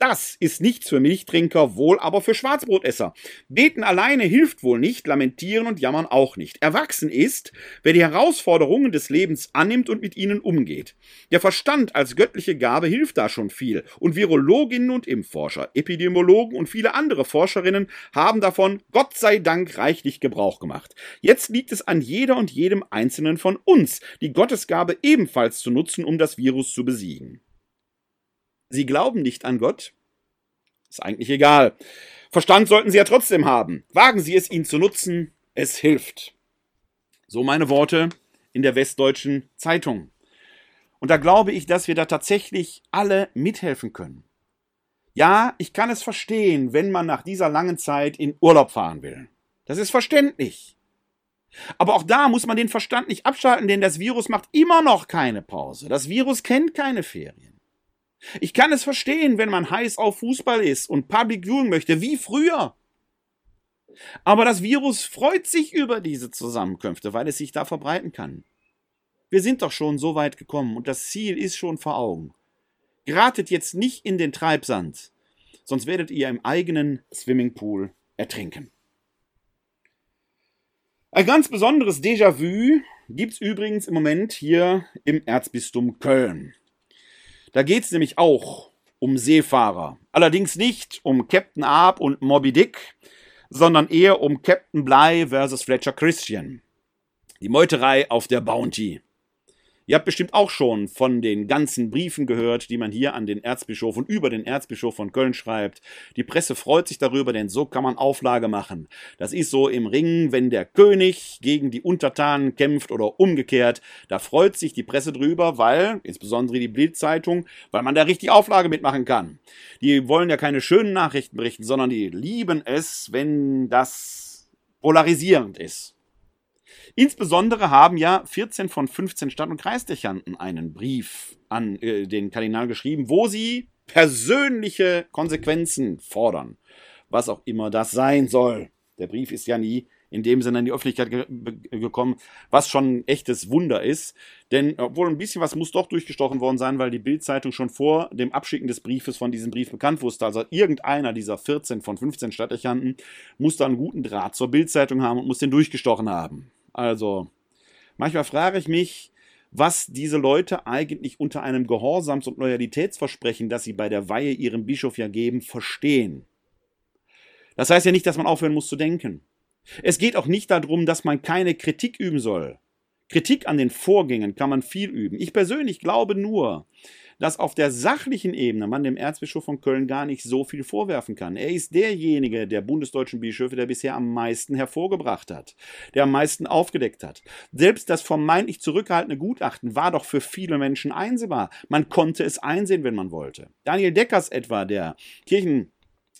Das ist nichts für Milchtrinker, wohl aber für Schwarzbrotesser. Beten alleine hilft wohl nicht, lamentieren und jammern auch nicht. Erwachsen ist, wer die Herausforderungen des Lebens annimmt und mit ihnen umgeht. Der Verstand als göttliche Gabe hilft da schon viel. Und Virologinnen und Impfforscher, Epidemiologen und viele andere Forscherinnen haben davon, Gott sei Dank, reichlich Gebrauch gemacht. Jetzt liegt es an jeder und jedem Einzelnen von uns, die Gottesgabe ebenfalls zu nutzen, um das Virus zu besiegen. Sie glauben nicht an Gott? Ist eigentlich egal. Verstand sollten Sie ja trotzdem haben. Wagen Sie es, ihn zu nutzen. Es hilft. So meine Worte in der Westdeutschen Zeitung. Und da glaube ich, dass wir da tatsächlich alle mithelfen können. Ja, ich kann es verstehen, wenn man nach dieser langen Zeit in Urlaub fahren will. Das ist verständlich. Aber auch da muss man den Verstand nicht abschalten, denn das Virus macht immer noch keine Pause. Das Virus kennt keine Ferien. Ich kann es verstehen, wenn man heiß auf Fußball ist und Public Viewing möchte, wie früher. Aber das Virus freut sich über diese Zusammenkünfte, weil es sich da verbreiten kann. Wir sind doch schon so weit gekommen und das Ziel ist schon vor Augen. Geratet jetzt nicht in den Treibsand, sonst werdet ihr im eigenen Swimmingpool ertrinken. Ein ganz besonderes Déjà-vu gibt's übrigens im Moment hier im Erzbistum Köln. Da geht es nämlich auch um Seefahrer. Allerdings nicht um Captain Arp und Moby Dick, sondern eher um Captain Bligh versus Fletcher Christian. Die Meuterei auf der Bounty. Ihr habt bestimmt auch schon von den ganzen Briefen gehört, die man hier an den Erzbischof und über den Erzbischof von Köln schreibt. Die Presse freut sich darüber, denn so kann man Auflage machen. Das ist so im Ring, wenn der König gegen die Untertanen kämpft oder umgekehrt. Da freut sich die Presse drüber, weil, insbesondere die Bildzeitung, weil man da richtig Auflage mitmachen kann. Die wollen ja keine schönen Nachrichten berichten, sondern die lieben es, wenn das polarisierend ist. Insbesondere haben ja 14 von 15 Stadt- und Kreisdechanten einen Brief an äh, den Kardinal geschrieben, wo sie persönliche Konsequenzen fordern. Was auch immer das sein soll. Der Brief ist ja nie in dem Sinne in die Öffentlichkeit ge gekommen, was schon ein echtes Wunder ist. Denn obwohl ein bisschen was muss doch durchgestochen worden sein, weil die Bildzeitung schon vor dem Abschicken des Briefes von diesem Brief bekannt wusste. Also irgendeiner dieser 14 von 15 Stadtdechanten muss da einen guten Draht zur Bildzeitung haben und muss den durchgestochen haben. Also, manchmal frage ich mich, was diese Leute eigentlich unter einem Gehorsams- und Loyalitätsversprechen, das sie bei der Weihe ihrem Bischof ja geben, verstehen. Das heißt ja nicht, dass man aufhören muss zu denken. Es geht auch nicht darum, dass man keine Kritik üben soll. Kritik an den Vorgängen kann man viel üben. Ich persönlich glaube nur, dass auf der sachlichen Ebene man dem Erzbischof von Köln gar nicht so viel vorwerfen kann. Er ist derjenige der bundesdeutschen Bischöfe, der bisher am meisten hervorgebracht hat, der am meisten aufgedeckt hat. Selbst das vermeintlich zurückgehaltene Gutachten war doch für viele Menschen einsehbar. Man konnte es einsehen, wenn man wollte. Daniel Deckers etwa, der Kirchen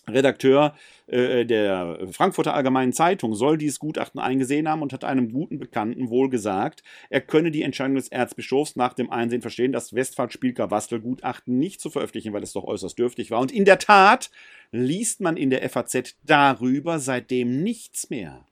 Redakteur äh, der Frankfurter Allgemeinen Zeitung soll dieses Gutachten eingesehen haben und hat einem guten Bekannten wohl gesagt, er könne die Entscheidung des Erzbischofs nach dem Einsehen verstehen, das Westphal-Spielker-Wastel-Gutachten nicht zu veröffentlichen, weil es doch äußerst dürftig war. Und in der Tat liest man in der FAZ darüber seitdem nichts mehr.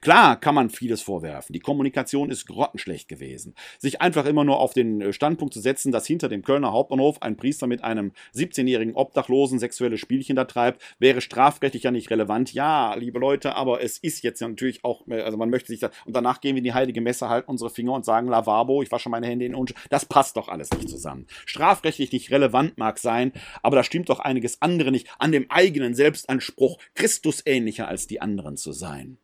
Klar kann man vieles vorwerfen. Die Kommunikation ist grottenschlecht gewesen. Sich einfach immer nur auf den äh, Standpunkt zu setzen, dass hinter dem Kölner Hauptbahnhof ein Priester mit einem 17-jährigen Obdachlosen sexuelle Spielchen da treibt, wäre strafrechtlich ja nicht relevant. Ja, liebe Leute, aber es ist jetzt ja natürlich auch, äh, also man möchte sich da, und danach gehen wir in die heilige Messe, halten unsere Finger und sagen, Lavabo, ich wasche meine Hände in Unschuld. Das passt doch alles nicht zusammen. Strafrechtlich nicht relevant mag sein, aber da stimmt doch einiges andere nicht an dem eigenen Selbstanspruch, Christusähnlicher als die anderen zu sein.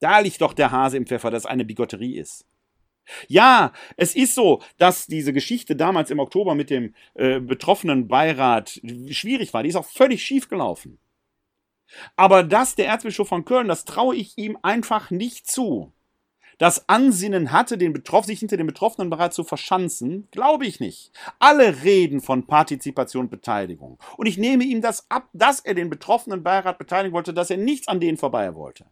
Da liegt doch der Hase im Pfeffer, dass eine Bigotterie ist. Ja, es ist so, dass diese Geschichte damals im Oktober mit dem äh, betroffenen Beirat schwierig war. Die ist auch völlig schief gelaufen. Aber das, der Erzbischof von Köln, das traue ich ihm einfach nicht zu. das Ansinnen hatte, den Betroff sich hinter dem Betroffenen bereits zu verschanzen, glaube ich nicht. Alle reden von Partizipation und Beteiligung. Und ich nehme ihm das ab, dass er den betroffenen Beirat beteiligen wollte, dass er nichts an denen vorbei wollte.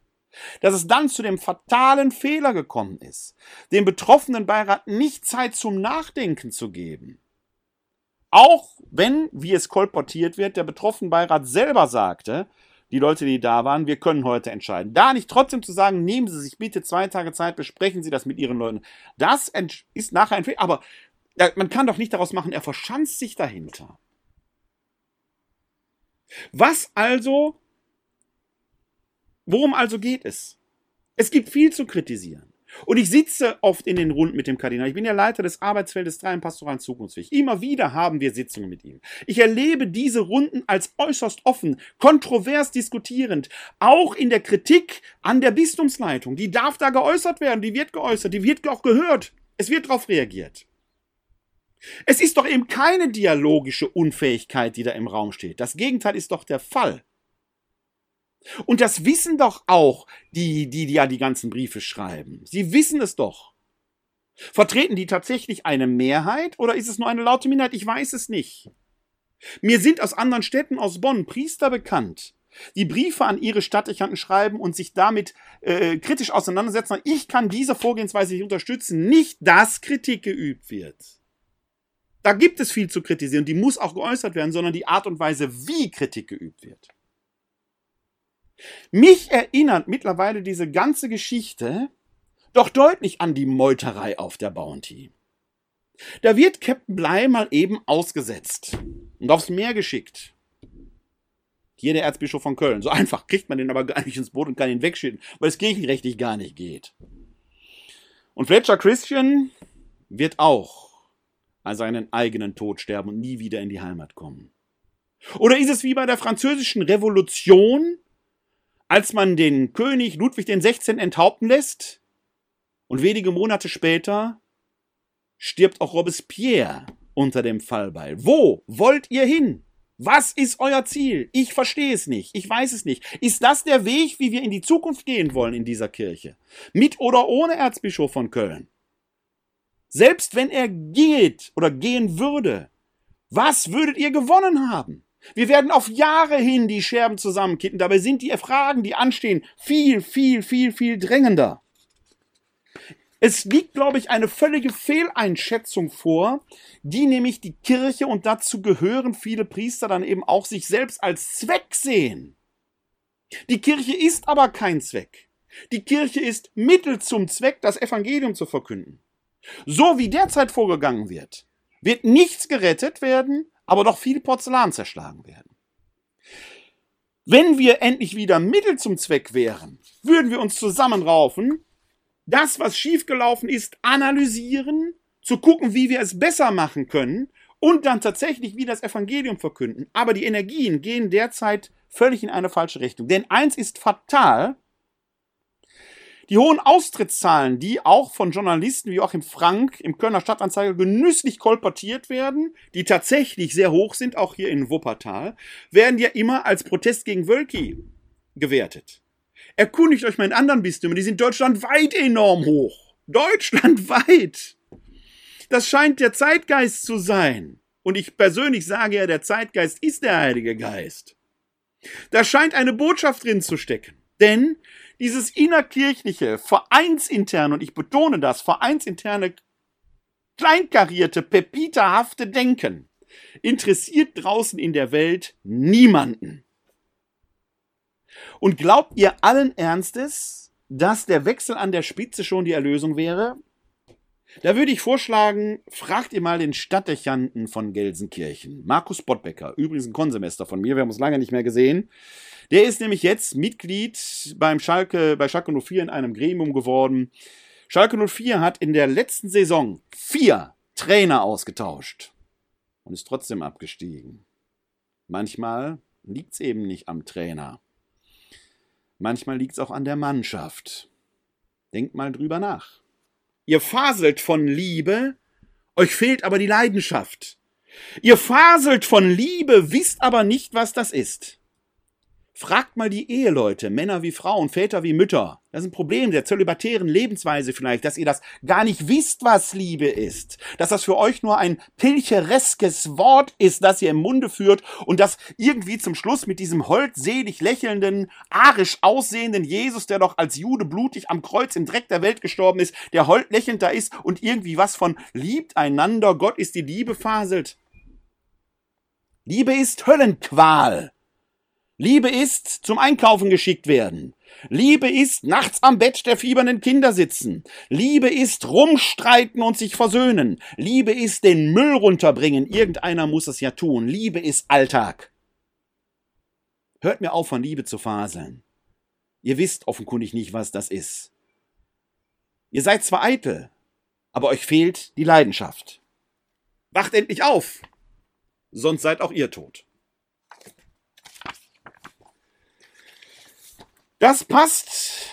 Dass es dann zu dem fatalen Fehler gekommen ist, dem betroffenen Beirat nicht Zeit zum Nachdenken zu geben. Auch wenn, wie es kolportiert wird, der betroffene Beirat selber sagte, die Leute, die da waren, wir können heute entscheiden. Da nicht trotzdem zu sagen, nehmen Sie sich bitte zwei Tage Zeit, besprechen Sie das mit Ihren Leuten. Das ist nachher ein Fehler. Aber man kann doch nicht daraus machen, er verschanzt sich dahinter. Was also, worum also geht es? Es gibt viel zu kritisieren. Und ich sitze oft in den Runden mit dem Kardinal. Ich bin ja Leiter des Arbeitsfeldes 3 im Pastoralen Zukunftsweg. Immer wieder haben wir Sitzungen mit ihm. Ich erlebe diese Runden als äußerst offen, kontrovers diskutierend. Auch in der Kritik an der Bistumsleitung. Die darf da geäußert werden, die wird geäußert, die wird auch gehört. Es wird darauf reagiert. Es ist doch eben keine dialogische Unfähigkeit, die da im Raum steht. Das Gegenteil ist doch der Fall. Und das wissen doch auch die, die, die ja die ganzen Briefe schreiben. Sie wissen es doch. Vertreten die tatsächlich eine Mehrheit oder ist es nur eine laute Minderheit? Ich weiß es nicht. Mir sind aus anderen Städten, aus Bonn, Priester bekannt, die Briefe an ihre Stadtdechanten schreiben und sich damit äh, kritisch auseinandersetzen. Ich kann diese Vorgehensweise nicht unterstützen. Nicht, dass Kritik geübt wird. Da gibt es viel zu kritisieren, die muss auch geäußert werden, sondern die Art und Weise, wie Kritik geübt wird. Mich erinnert mittlerweile diese ganze Geschichte doch deutlich an die Meuterei auf der Bounty. Da wird Captain Bligh mal eben ausgesetzt und aufs Meer geschickt. Hier der Erzbischof von Köln. So einfach kriegt man den aber gar nicht ins Boot und kann ihn wegschicken, weil es kirchenrechtlich gar nicht geht. Und Fletcher Christian wird auch an seinen eigenen Tod sterben und nie wieder in die Heimat kommen. Oder ist es wie bei der französischen Revolution, als man den König Ludwig XVI. enthaupten lässt und wenige Monate später stirbt auch Robespierre unter dem Fallbeil. Wo wollt ihr hin? Was ist euer Ziel? Ich verstehe es nicht. Ich weiß es nicht. Ist das der Weg, wie wir in die Zukunft gehen wollen in dieser Kirche? Mit oder ohne Erzbischof von Köln? Selbst wenn er geht oder gehen würde, was würdet ihr gewonnen haben? Wir werden auf Jahre hin die Scherben zusammenkitten. Dabei sind die Fragen, die anstehen, viel, viel, viel, viel drängender. Es liegt, glaube ich, eine völlige Fehleinschätzung vor, die nämlich die Kirche und dazu gehören viele Priester dann eben auch sich selbst als Zweck sehen. Die Kirche ist aber kein Zweck. Die Kirche ist Mittel zum Zweck, das Evangelium zu verkünden. So wie derzeit vorgegangen wird, wird nichts gerettet werden, aber doch viel Porzellan zerschlagen werden. Wenn wir endlich wieder Mittel zum Zweck wären, würden wir uns zusammenraufen, das, was schiefgelaufen ist, analysieren, zu gucken, wie wir es besser machen können und dann tatsächlich wieder das Evangelium verkünden. Aber die Energien gehen derzeit völlig in eine falsche Richtung. Denn eins ist fatal, die hohen Austrittszahlen, die auch von Journalisten wie Joachim Frank im Kölner Stadtanzeiger genüsslich kolportiert werden, die tatsächlich sehr hoch sind, auch hier in Wuppertal, werden ja immer als Protest gegen Wölki gewertet. Erkundigt euch mal in anderen Bistümern, die sind deutschlandweit enorm hoch. Deutschlandweit. Das scheint der Zeitgeist zu sein. Und ich persönlich sage ja, der Zeitgeist ist der Heilige Geist. Da scheint eine Botschaft drin zu stecken. Denn dieses innerkirchliche, vereinsinterne, und ich betone das, vereinsinterne, kleinkarierte, pepiterhafte Denken interessiert draußen in der Welt niemanden. Und glaubt ihr allen Ernstes, dass der Wechsel an der Spitze schon die Erlösung wäre? Da würde ich vorschlagen, fragt ihr mal den Stadtdechanten von Gelsenkirchen, Markus Bottbecker, übrigens ein Konsemester von mir, wir haben uns lange nicht mehr gesehen. Der ist nämlich jetzt Mitglied beim Schalke, bei Schalke 04 in einem Gremium geworden. Schalke 04 hat in der letzten Saison vier Trainer ausgetauscht und ist trotzdem abgestiegen. Manchmal liegt es eben nicht am Trainer. Manchmal liegt es auch an der Mannschaft. Denkt mal drüber nach. Ihr faselt von Liebe, euch fehlt aber die Leidenschaft. Ihr faselt von Liebe, wisst aber nicht, was das ist. Fragt mal die Eheleute, Männer wie Frauen, Väter wie Mütter. Das ist ein Problem der zölibatären Lebensweise vielleicht, dass ihr das gar nicht wisst, was Liebe ist. Dass das für euch nur ein pilchereskes Wort ist, das ihr im Munde führt und das irgendwie zum Schluss mit diesem holdselig lächelnden, arisch aussehenden Jesus, der doch als Jude blutig am Kreuz im Dreck der Welt gestorben ist, der hold lächelnd da ist und irgendwie was von liebt einander, Gott ist die Liebe faselt. Liebe ist Höllenqual. Liebe ist zum Einkaufen geschickt werden. Liebe ist nachts am Bett der fiebernden Kinder sitzen. Liebe ist rumstreiten und sich versöhnen. Liebe ist den Müll runterbringen. Irgendeiner muss es ja tun. Liebe ist Alltag. Hört mir auf, von Liebe zu faseln. Ihr wisst offenkundig nicht, was das ist. Ihr seid zwar eitel, aber euch fehlt die Leidenschaft. Wacht endlich auf, sonst seid auch ihr tot. Das passt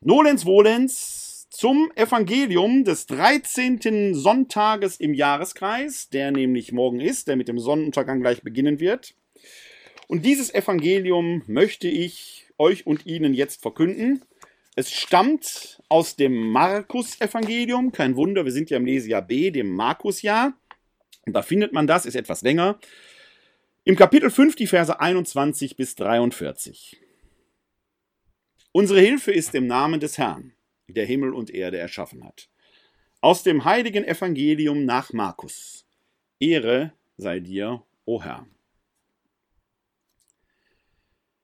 nolens volens zum Evangelium des 13. Sonntages im Jahreskreis, der nämlich morgen ist, der mit dem Sonnenuntergang gleich beginnen wird. Und dieses Evangelium möchte ich euch und Ihnen jetzt verkünden. Es stammt aus dem Markus-Evangelium. Kein Wunder, wir sind ja im Lesejahr B, dem Markus-Jahr. Da findet man das, ist etwas länger. Im Kapitel 5 die Verse 21 bis 43. Unsere Hilfe ist im Namen des Herrn, der Himmel und Erde erschaffen hat. Aus dem heiligen Evangelium nach Markus. Ehre sei dir, o Herr.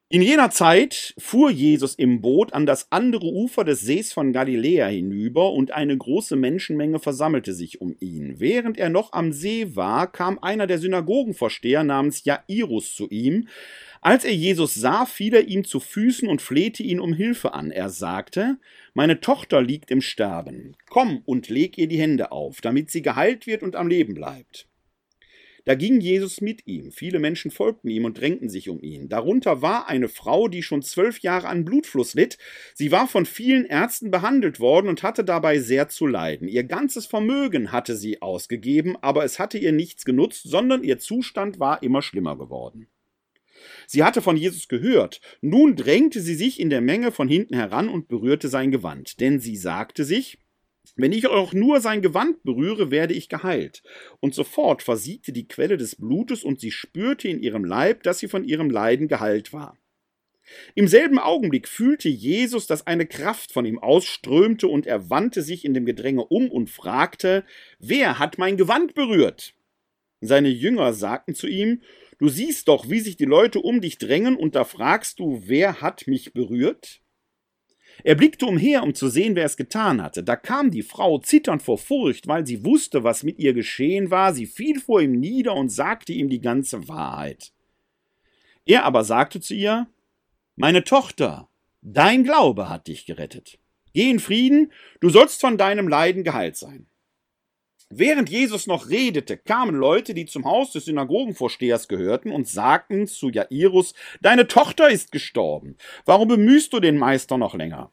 In jener Zeit fuhr Jesus im Boot an das andere Ufer des Sees von Galiläa hinüber, und eine große Menschenmenge versammelte sich um ihn. Während er noch am See war, kam einer der Synagogenvorsteher namens Jairus zu ihm, als er Jesus sah, fiel er ihm zu Füßen und flehte ihn um Hilfe an. Er sagte, Meine Tochter liegt im Sterben. Komm und leg ihr die Hände auf, damit sie geheilt wird und am Leben bleibt. Da ging Jesus mit ihm. Viele Menschen folgten ihm und drängten sich um ihn. Darunter war eine Frau, die schon zwölf Jahre an Blutfluss litt. Sie war von vielen Ärzten behandelt worden und hatte dabei sehr zu leiden. Ihr ganzes Vermögen hatte sie ausgegeben, aber es hatte ihr nichts genutzt, sondern ihr Zustand war immer schlimmer geworden. Sie hatte von Jesus gehört. Nun drängte sie sich in der Menge von hinten heran und berührte sein Gewand. Denn sie sagte sich, wenn ich auch nur sein Gewand berühre, werde ich geheilt. Und sofort versiegte die Quelle des Blutes und sie spürte in ihrem Leib, dass sie von ihrem Leiden geheilt war. Im selben Augenblick fühlte Jesus, dass eine Kraft von ihm ausströmte, und er wandte sich in dem Gedränge um und fragte, Wer hat mein Gewand berührt? Seine Jünger sagten zu ihm, Du siehst doch, wie sich die Leute um dich drängen, und da fragst du, wer hat mich berührt? Er blickte umher, um zu sehen, wer es getan hatte. Da kam die Frau zitternd vor Furcht, weil sie wusste, was mit ihr geschehen war. Sie fiel vor ihm nieder und sagte ihm die ganze Wahrheit. Er aber sagte zu ihr, Meine Tochter, dein Glaube hat dich gerettet. Geh in Frieden, du sollst von deinem Leiden geheilt sein. Während Jesus noch redete, kamen Leute, die zum Haus des Synagogenvorstehers gehörten und sagten zu Jairus, Deine Tochter ist gestorben. Warum bemühst du den Meister noch länger?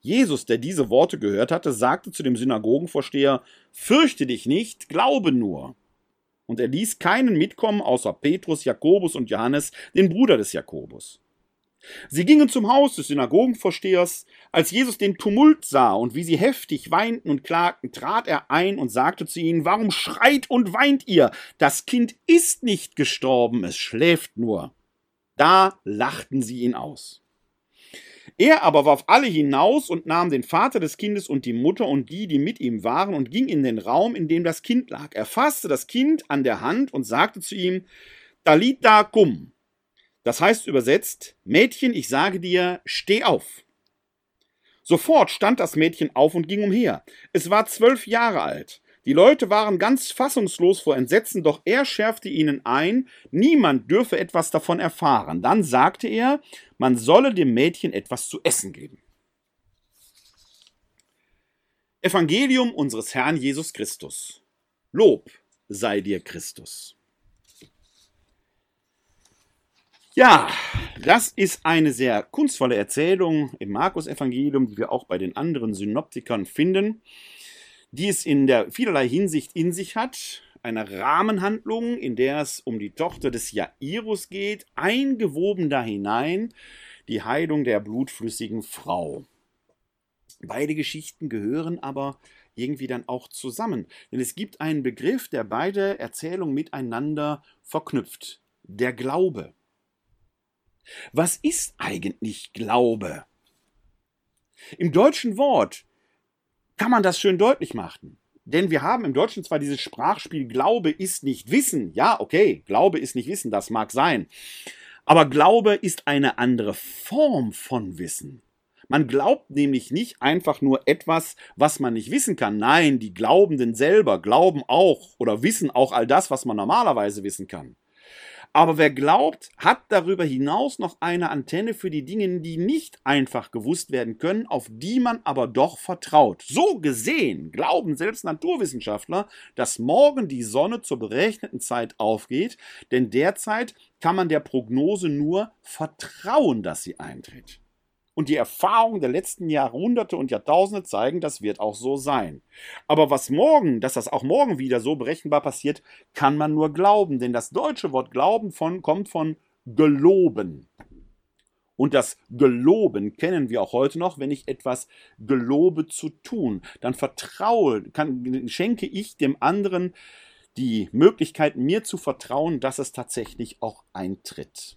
Jesus, der diese Worte gehört hatte, sagte zu dem Synagogenvorsteher, Fürchte dich nicht, glaube nur. Und er ließ keinen mitkommen außer Petrus, Jakobus und Johannes, den Bruder des Jakobus. Sie gingen zum Haus des Synagogenvorstehers. Als Jesus den Tumult sah und wie sie heftig weinten und klagten, trat er ein und sagte zu ihnen, Warum schreit und weint ihr? Das Kind ist nicht gestorben, es schläft nur. Da lachten sie ihn aus. Er aber warf alle hinaus und nahm den Vater des Kindes und die Mutter und die, die mit ihm waren, und ging in den Raum, in dem das Kind lag. Er fasste das Kind an der Hand und sagte zu ihm, Dalita cum, das heißt übersetzt, Mädchen, ich sage dir, steh auf. Sofort stand das Mädchen auf und ging umher. Es war zwölf Jahre alt. Die Leute waren ganz fassungslos vor Entsetzen, doch er schärfte ihnen ein, niemand dürfe etwas davon erfahren. Dann sagte er, man solle dem Mädchen etwas zu essen geben. Evangelium unseres Herrn Jesus Christus. Lob sei dir Christus. Ja, das ist eine sehr kunstvolle Erzählung im Markus-Evangelium, die wir auch bei den anderen Synoptikern finden, die es in der vielerlei Hinsicht in sich hat. eine Rahmenhandlung, in der es um die Tochter des Jairus geht, eingewoben da hinein die Heilung der blutflüssigen Frau. Beide Geschichten gehören aber irgendwie dann auch zusammen, denn es gibt einen Begriff, der beide Erzählungen miteinander verknüpft, der Glaube. Was ist eigentlich Glaube? Im deutschen Wort kann man das schön deutlich machen. Denn wir haben im Deutschen zwar dieses Sprachspiel Glaube ist nicht Wissen. Ja, okay, Glaube ist nicht Wissen, das mag sein. Aber Glaube ist eine andere Form von Wissen. Man glaubt nämlich nicht einfach nur etwas, was man nicht wissen kann. Nein, die Glaubenden selber glauben auch oder wissen auch all das, was man normalerweise wissen kann. Aber wer glaubt, hat darüber hinaus noch eine Antenne für die Dinge, die nicht einfach gewusst werden können, auf die man aber doch vertraut. So gesehen glauben selbst Naturwissenschaftler, dass morgen die Sonne zur berechneten Zeit aufgeht, denn derzeit kann man der Prognose nur vertrauen, dass sie eintritt. Und die Erfahrungen der letzten Jahrhunderte und Jahrtausende zeigen, das wird auch so sein. Aber was morgen, dass das auch morgen wieder so berechenbar passiert, kann man nur glauben. Denn das deutsche Wort Glauben von, kommt von geloben. Und das Geloben kennen wir auch heute noch, wenn ich etwas gelobe zu tun. Dann vertraue, kann, schenke ich dem anderen die Möglichkeit, mir zu vertrauen, dass es tatsächlich auch eintritt.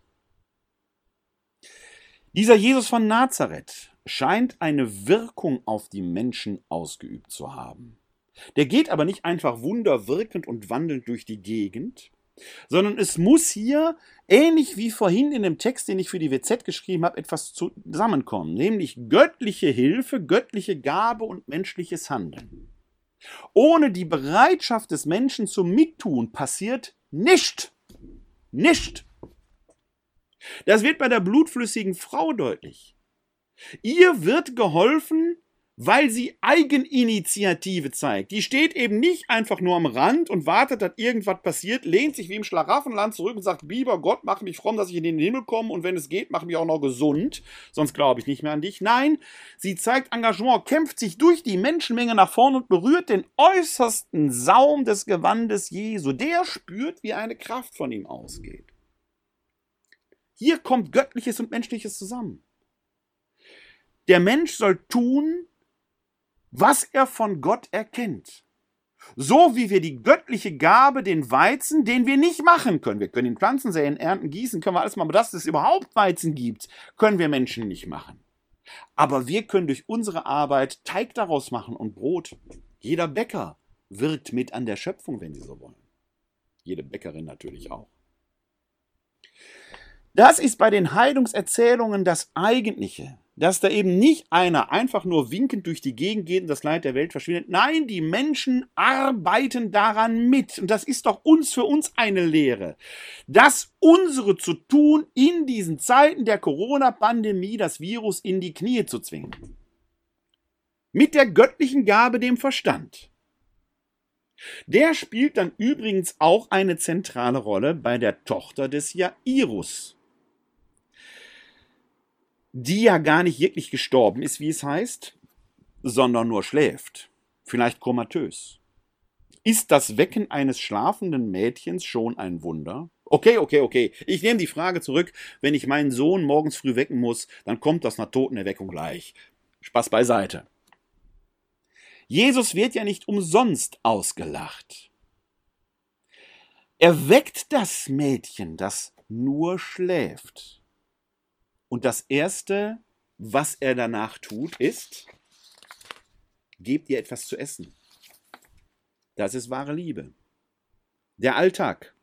Dieser Jesus von Nazareth scheint eine Wirkung auf die Menschen ausgeübt zu haben. Der geht aber nicht einfach wunderwirkend und wandelnd durch die Gegend, sondern es muss hier, ähnlich wie vorhin in dem Text, den ich für die WZ geschrieben habe, etwas zusammenkommen, nämlich göttliche Hilfe, göttliche Gabe und menschliches Handeln. Ohne die Bereitschaft des Menschen zum Mittun passiert nicht. Nicht. Das wird bei der blutflüssigen Frau deutlich. Ihr wird geholfen, weil sie Eigeninitiative zeigt. Die steht eben nicht einfach nur am Rand und wartet, dass irgendwas passiert, lehnt sich wie im Schlaraffenland zurück und sagt, lieber Gott, mach mich fromm, dass ich in den Himmel komme und wenn es geht, mach mich auch noch gesund, sonst glaube ich nicht mehr an dich. Nein, sie zeigt Engagement, kämpft sich durch die Menschenmenge nach vorn und berührt den äußersten Saum des Gewandes Jesu. Der spürt, wie eine Kraft von ihm ausgeht. Hier kommt Göttliches und Menschliches zusammen. Der Mensch soll tun, was er von Gott erkennt. So wie wir die göttliche Gabe, den Weizen, den wir nicht machen können. Wir können ihn pflanzen, säen, ernten, gießen, können wir alles machen, aber dass es überhaupt Weizen gibt, können wir Menschen nicht machen. Aber wir können durch unsere Arbeit Teig daraus machen und Brot. Jeder Bäcker wirkt mit an der Schöpfung, wenn Sie so wollen. Jede Bäckerin natürlich auch. Das ist bei den Heilungserzählungen das Eigentliche. Dass da eben nicht einer einfach nur winkend durch die Gegend geht und das Leid der Welt verschwindet. Nein, die Menschen arbeiten daran mit. Und das ist doch uns für uns eine Lehre. Das unsere zu tun, in diesen Zeiten der Corona-Pandemie das Virus in die Knie zu zwingen. Mit der göttlichen Gabe, dem Verstand. Der spielt dann übrigens auch eine zentrale Rolle bei der Tochter des Jairus die ja gar nicht wirklich gestorben ist, wie es heißt, sondern nur schläft, vielleicht komatös. Ist das Wecken eines schlafenden Mädchens schon ein Wunder? Okay, okay, okay. Ich nehme die Frage zurück. Wenn ich meinen Sohn morgens früh wecken muss, dann kommt das nach Totenerweckung gleich. Spaß beiseite. Jesus wird ja nicht umsonst ausgelacht. Er weckt das Mädchen, das nur schläft. Und das Erste, was er danach tut, ist, gebt ihr etwas zu essen. Das ist wahre Liebe. Der Alltag.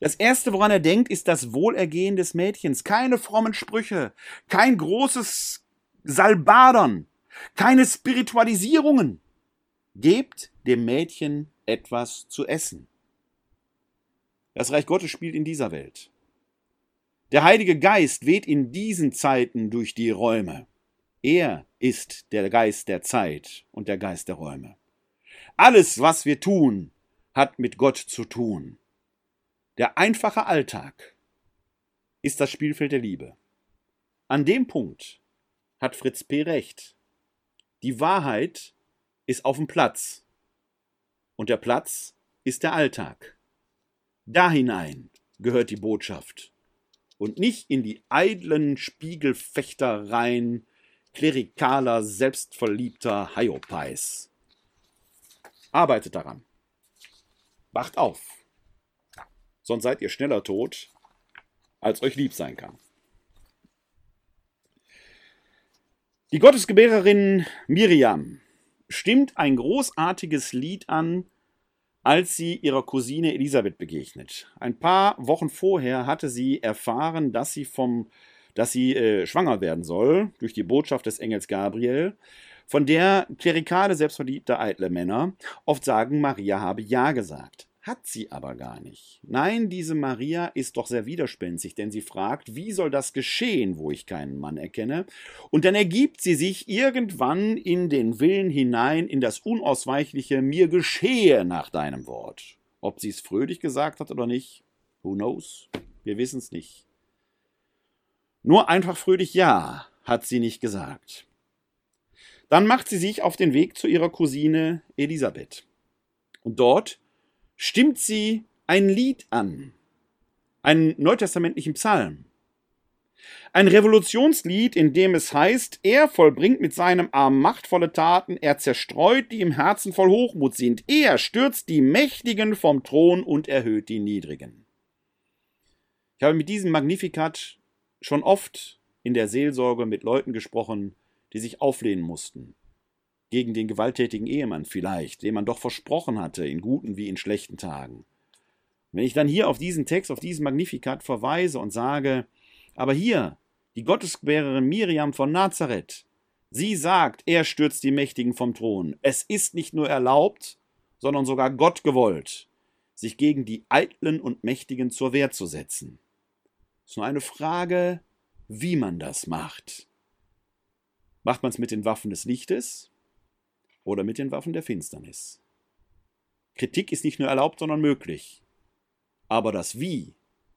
Das Erste, woran er denkt, ist das Wohlergehen des Mädchens. Keine frommen Sprüche, kein großes Salbadern, keine Spiritualisierungen. Gebt dem Mädchen etwas zu essen. Das Reich Gottes spielt in dieser Welt. Der Heilige Geist weht in diesen Zeiten durch die Räume. Er ist der Geist der Zeit und der Geist der Räume. Alles, was wir tun, hat mit Gott zu tun. Der einfache Alltag ist das Spielfeld der Liebe. An dem Punkt hat Fritz P. recht. Die Wahrheit ist auf dem Platz. Und der Platz ist der Alltag. Da hinein gehört die Botschaft und nicht in die eitlen Spiegelfechtereien klerikaler, selbstverliebter Hyopies. Arbeitet daran. Wacht auf. Sonst seid ihr schneller tot, als euch lieb sein kann. Die Gottesgebärerin Miriam stimmt ein großartiges Lied an, als sie ihrer Cousine Elisabeth begegnet. Ein paar Wochen vorher hatte sie erfahren, dass sie vom dass sie äh, schwanger werden soll durch die Botschaft des Engels Gabriel, von der klerikale, selbstverliebte, eitle Männer oft sagen, Maria habe Ja gesagt. Hat sie aber gar nicht. Nein, diese Maria ist doch sehr widerspenstig, denn sie fragt, wie soll das geschehen, wo ich keinen Mann erkenne? Und dann ergibt sie sich irgendwann in den Willen hinein, in das Unausweichliche, mir geschehe nach deinem Wort. Ob sie es fröhlich gesagt hat oder nicht, who knows? Wir wissen es nicht. Nur einfach fröhlich Ja hat sie nicht gesagt. Dann macht sie sich auf den Weg zu ihrer Cousine Elisabeth. Und dort stimmt sie ein Lied an, einen neutestamentlichen Psalm. Ein Revolutionslied, in dem es heißt, er vollbringt mit seinem Arm machtvolle Taten, er zerstreut, die im Herzen voll Hochmut sind, er stürzt die Mächtigen vom Thron und erhöht die Niedrigen. Ich habe mit diesem Magnificat schon oft in der Seelsorge mit Leuten gesprochen, die sich auflehnen mussten, gegen den gewalttätigen Ehemann vielleicht, dem man doch versprochen hatte, in guten wie in schlechten Tagen. wenn ich dann hier auf diesen Text, auf diesen Magnifikat verweise und sage, aber hier, die Gottesgebärerin Miriam von Nazareth, sie sagt, er stürzt die Mächtigen vom Thron. Es ist nicht nur erlaubt, sondern sogar Gott gewollt, sich gegen die Eitlen und Mächtigen zur Wehr zu setzen. Es ist nur eine Frage, wie man das macht. Macht man es mit den Waffen des Lichtes oder mit den Waffen der Finsternis. Kritik ist nicht nur erlaubt, sondern möglich. Aber das Wie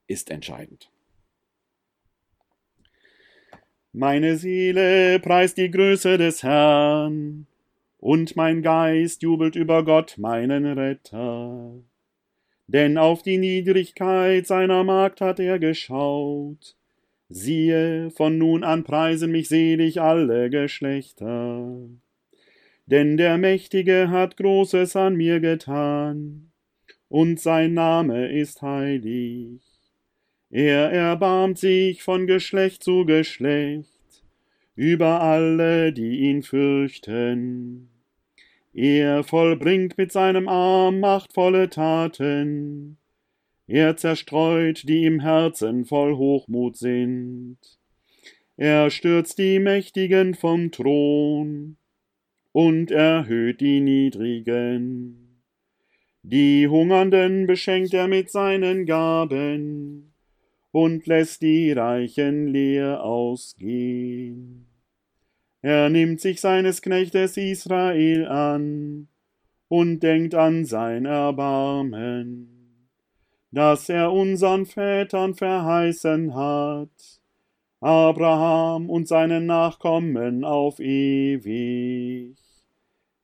ist entscheidend. Meine Seele preist die Größe des Herrn, und mein Geist jubelt über Gott, meinen Retter. Denn auf die Niedrigkeit seiner Magd hat er geschaut. Siehe, von nun an preisen mich selig alle Geschlechter denn der Mächtige hat Großes an mir getan, und sein Name ist heilig. Er erbarmt sich von Geschlecht zu Geschlecht über alle, die ihn fürchten. Er vollbringt mit seinem Arm machtvolle Taten. Er zerstreut, die im Herzen voll Hochmut sind. Er stürzt die Mächtigen vom Thron und erhöht die Niedrigen. Die Hungernden beschenkt er mit seinen Gaben und lässt die Reichen leer ausgehen. Er nimmt sich seines Knechtes Israel an und denkt an sein Erbarmen, das er unseren Vätern verheißen hat, Abraham und seinen Nachkommen auf ewig.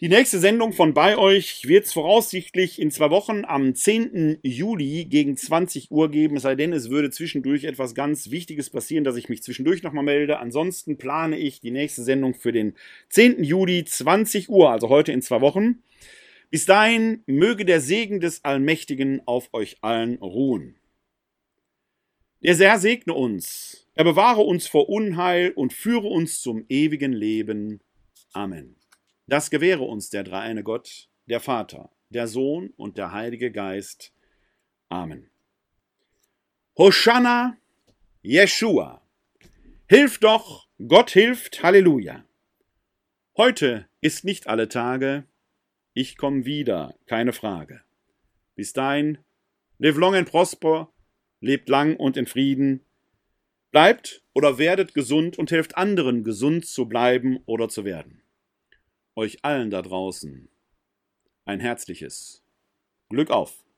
Die nächste Sendung von bei euch wird es voraussichtlich in zwei Wochen am 10. Juli gegen 20 Uhr geben, es sei denn, es würde zwischendurch etwas ganz Wichtiges passieren, dass ich mich zwischendurch nochmal melde. Ansonsten plane ich die nächste Sendung für den 10. Juli 20 Uhr, also heute in zwei Wochen. Bis dahin möge der Segen des Allmächtigen auf euch allen ruhen. Der Herr segne uns, er bewahre uns vor Unheil und führe uns zum ewigen Leben. Amen. Das gewähre uns der dreieine Gott, der Vater, der Sohn und der Heilige Geist. Amen. Hosanna, Jeshua. Hilf doch, Gott hilft, Halleluja. Heute ist nicht alle Tage, ich komm wieder, keine Frage. Bis dahin, live long and prosper, lebt lang und in Frieden. Bleibt oder werdet gesund und helft anderen, gesund zu bleiben oder zu werden. Euch allen da draußen ein herzliches Glück auf!